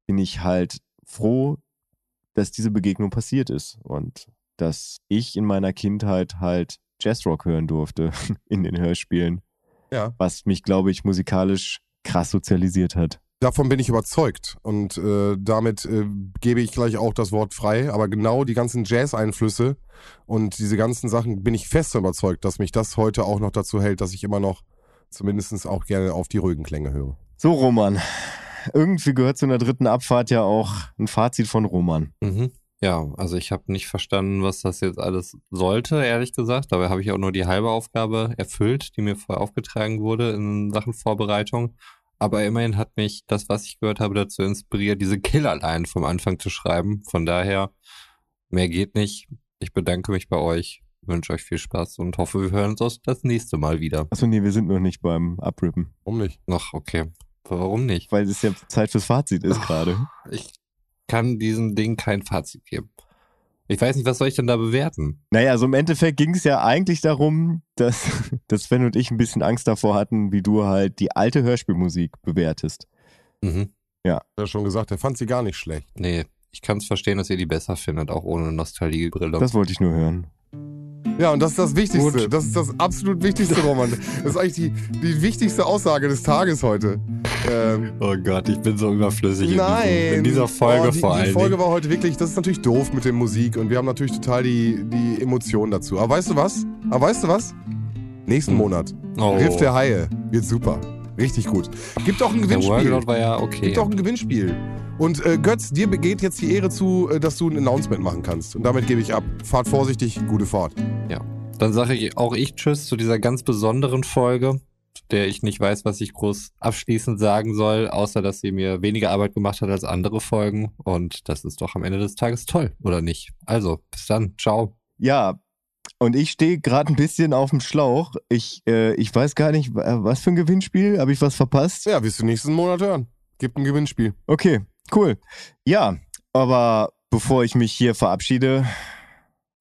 Speaker 1: bin ich halt froh, dass diese Begegnung passiert ist und dass ich in meiner Kindheit halt Jazzrock hören durfte in den Hörspielen,
Speaker 2: Ja.
Speaker 1: was mich, glaube ich, musikalisch krass sozialisiert hat.
Speaker 2: Davon bin ich überzeugt. Und äh, damit äh, gebe ich gleich auch das Wort frei. Aber genau die ganzen Jazz-Einflüsse und diese ganzen Sachen bin ich fest überzeugt, dass mich das heute auch noch dazu hält, dass ich immer noch zumindest auch gerne auf die ruhigen Klänge höre.
Speaker 1: So, Roman. Irgendwie gehört zu einer dritten Abfahrt ja auch ein Fazit von Roman.
Speaker 3: Mhm. Ja, also ich habe nicht verstanden, was das jetzt alles sollte, ehrlich gesagt. Dabei habe ich auch nur die halbe Aufgabe erfüllt, die mir vorher aufgetragen wurde in Sachen Vorbereitung. Aber immerhin hat mich das, was ich gehört habe, dazu inspiriert, diese Killerline vom Anfang zu schreiben. Von daher, mehr geht nicht. Ich bedanke mich bei euch, wünsche euch viel Spaß und hoffe, wir hören uns das nächste Mal wieder.
Speaker 1: Achso, nee, wir sind noch nicht beim Abrippen,
Speaker 2: Warum nicht?
Speaker 3: Ach, okay. Warum nicht?
Speaker 1: weil es ja Zeit fürs Fazit ist gerade.
Speaker 3: Ich kann diesem Ding kein Fazit geben. Ich weiß nicht, was soll ich denn da bewerten?
Speaker 1: Naja, also im Endeffekt ging es ja eigentlich darum, dass, dass Sven und ich ein bisschen Angst davor hatten, wie du halt die alte Hörspielmusik bewertest.
Speaker 3: Mhm.
Speaker 2: Er hat schon gesagt, er fand sie gar nicht schlecht.
Speaker 3: Nee, ich kann es verstehen, dass ihr die besser findet, auch ohne Nostalgiebrille.
Speaker 1: Das wollte ich nur hören.
Speaker 2: Ja, und das ist das Wichtigste.
Speaker 3: Gut.
Speaker 2: Das ist das absolut Wichtigste, Roman. Das ist eigentlich die, die wichtigste Aussage des Tages heute. Ähm,
Speaker 3: oh Gott, ich bin so überflüssig in,
Speaker 2: Nein.
Speaker 3: diesem, in dieser Folge
Speaker 2: oh, die,
Speaker 3: vor
Speaker 2: Die
Speaker 3: allem.
Speaker 2: Folge war heute wirklich, das ist natürlich doof mit der Musik und wir haben natürlich total die, die Emotionen dazu. Aber weißt du was? Aber weißt du was? Nächsten
Speaker 3: Hm.
Speaker 2: Monat.
Speaker 3: oh,
Speaker 2: Riff der Haie. Wird super. Richtig gut. Gibt auch ein
Speaker 3: der
Speaker 2: Gewinnspiel.
Speaker 3: Workload war ja okay.
Speaker 2: Gibt auch ein Gewinnspiel. Und äh, Götz, dir geht jetzt die Ehre zu, äh, dass du ein Announcement machen kannst. Und damit gebe ich ab. Fahrt vorsichtig, gute Fahrt.
Speaker 3: Dann sage ich auch ich Tschüss zu dieser ganz besonderen Folge, der ich nicht weiß, was ich groß abschließend sagen soll, außer dass sie mir weniger Arbeit gemacht hat als andere Folgen. Und das ist doch am Ende des Tages toll, oder nicht? Also, bis dann. Ciao.
Speaker 1: Ja, und ich stehe gerade ein bisschen auf dem Schlauch. Ich, äh, ich weiß gar nicht, wa- was für ein Gewinnspiel. Habe ich was verpasst?
Speaker 2: Ja, wirst du nächsten Monat hören. Gibt ein Gewinnspiel.
Speaker 1: Okay, cool. Ja, aber bevor ich mich hier verabschiede,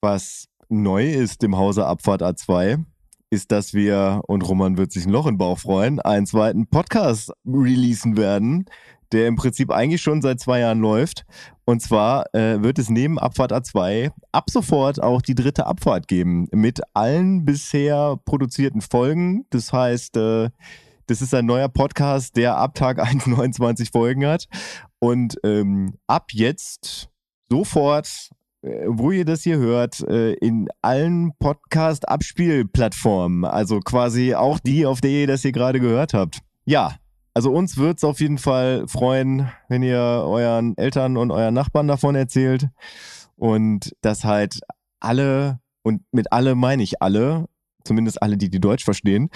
Speaker 1: was neu ist im Hause Abfahrt A2, ist, dass wir, und Roman wird sich ein Loch im Bauch freuen, einen zweiten Podcast releasen werden, der im Prinzip eigentlich schon seit zwei Jahren läuft. Und zwar äh, wird es neben Abfahrt A2 ab sofort auch die dritte Abfahrt geben mit allen bisher produzierten Folgen. Das heißt, äh, das ist ein neuer Podcast, der ab Tag 1 29 Folgen hat. Und ähm, ab jetzt sofort, äh, wo ihr das hier hört, äh, in allen Podcast-Abspielplattformen. Also quasi auch die, auf der ihr das hier gerade gehört habt. Ja, also uns wird es auf jeden Fall freuen, wenn ihr euren Eltern und euren Nachbarn davon erzählt. Und dass halt alle, und mit alle meine ich alle, zumindest alle, die die Deutsch verstehen,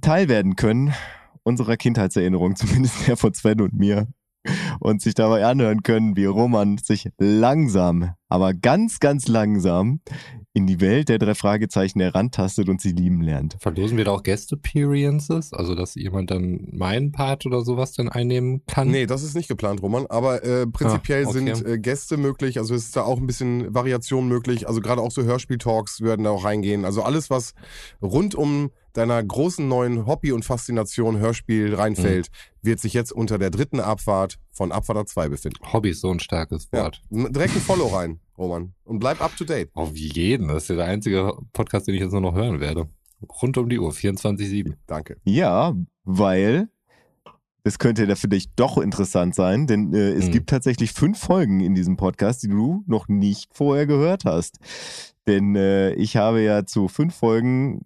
Speaker 1: Teil werden können unserer Kindheitserinnerung, zumindest der von Sven und mir. Und sich dabei anhören können, wie Roman sich langsam, aber ganz, ganz langsam in die Welt der drei Fragezeichen herantastet und sie lieben lernt.
Speaker 3: Verlosen wir da auch Guest-Appearances? Also, dass jemand dann meinen Part oder sowas dann einnehmen kann?
Speaker 2: Nee, das ist nicht geplant, Roman. Aber äh, prinzipiell
Speaker 3: Ah, okay.
Speaker 2: sind äh, Gäste möglich. Also es ist da auch ein bisschen Variation möglich. Also gerade auch so Hörspiel-Talks werden da auch reingehen. Also alles, was rund um deiner großen neuen Hobby und Faszination Hörspiel reinfällt,
Speaker 3: Mhm.
Speaker 2: wird sich jetzt unter der dritten Abfahrt von Abfahrt 2 befinden.
Speaker 3: Hobby ist so ein starkes
Speaker 2: Ja.
Speaker 3: Wort.
Speaker 2: Direkt ein Follow rein, Roman. Und bleib up to date.
Speaker 3: Auf jeden. Das ist ja der einzige Podcast, den ich jetzt nur noch hören werde. Rund um die Uhr, 24-7.
Speaker 2: Danke.
Speaker 1: Ja, weil das könnte ja für dich doch interessant sein, denn äh, es
Speaker 3: Hm.
Speaker 1: gibt tatsächlich fünf Folgen in diesem Podcast, die du noch nicht vorher gehört hast. Denn äh, ich habe ja zu fünf Folgen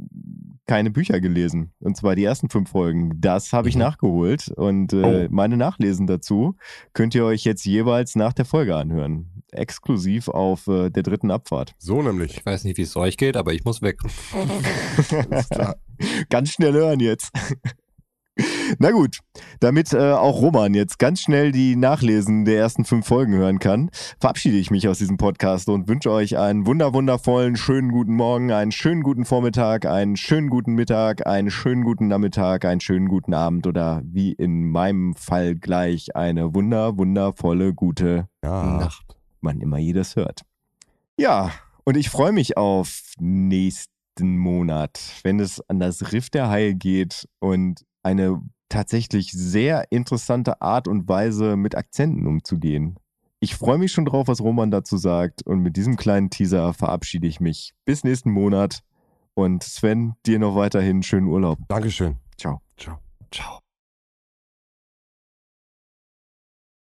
Speaker 1: keine Bücher gelesen. Und zwar die ersten fünf Folgen. Das habe ich
Speaker 3: Mhm.
Speaker 1: nachgeholt. Und äh,
Speaker 3: Oh.
Speaker 1: meine Nachlesen dazu könnt ihr euch jetzt jeweils nach der Folge anhören. Exklusiv auf äh, der dritten Abfahrt.
Speaker 2: So nämlich.
Speaker 3: Ich weiß nicht, wie es euch geht, aber ich muss weg.
Speaker 2: Alles klar.
Speaker 1: ganz schnell hören jetzt. Na gut, damit äh, auch Roman jetzt ganz schnell die Nachlesen der ersten fünf Folgen hören kann, verabschiede ich mich aus diesem Podcast und wünsche euch einen wunder wundervollen, schönen guten Morgen, einen schönen guten Vormittag, einen schönen guten Mittag, einen schönen guten Nachmittag, einen schönen guten Abend oder wie in meinem Fall gleich eine wunder wundervolle gute
Speaker 2: Ja.
Speaker 3: Nacht.
Speaker 1: wann immer ihr das hört. Ja, und ich freue mich auf nächsten Monat, wenn es an das Riff der Haie geht und eine tatsächlich sehr interessante Art und Weise mit Akzenten umzugehen. Ich freue mich schon drauf, was Roman dazu sagt und mit diesem kleinen Teaser verabschiede ich mich. Bis nächsten Monat und Sven, dir noch weiterhin schönen Urlaub.
Speaker 2: Dankeschön.
Speaker 1: Ciao.
Speaker 2: Ciao.
Speaker 3: Ciao.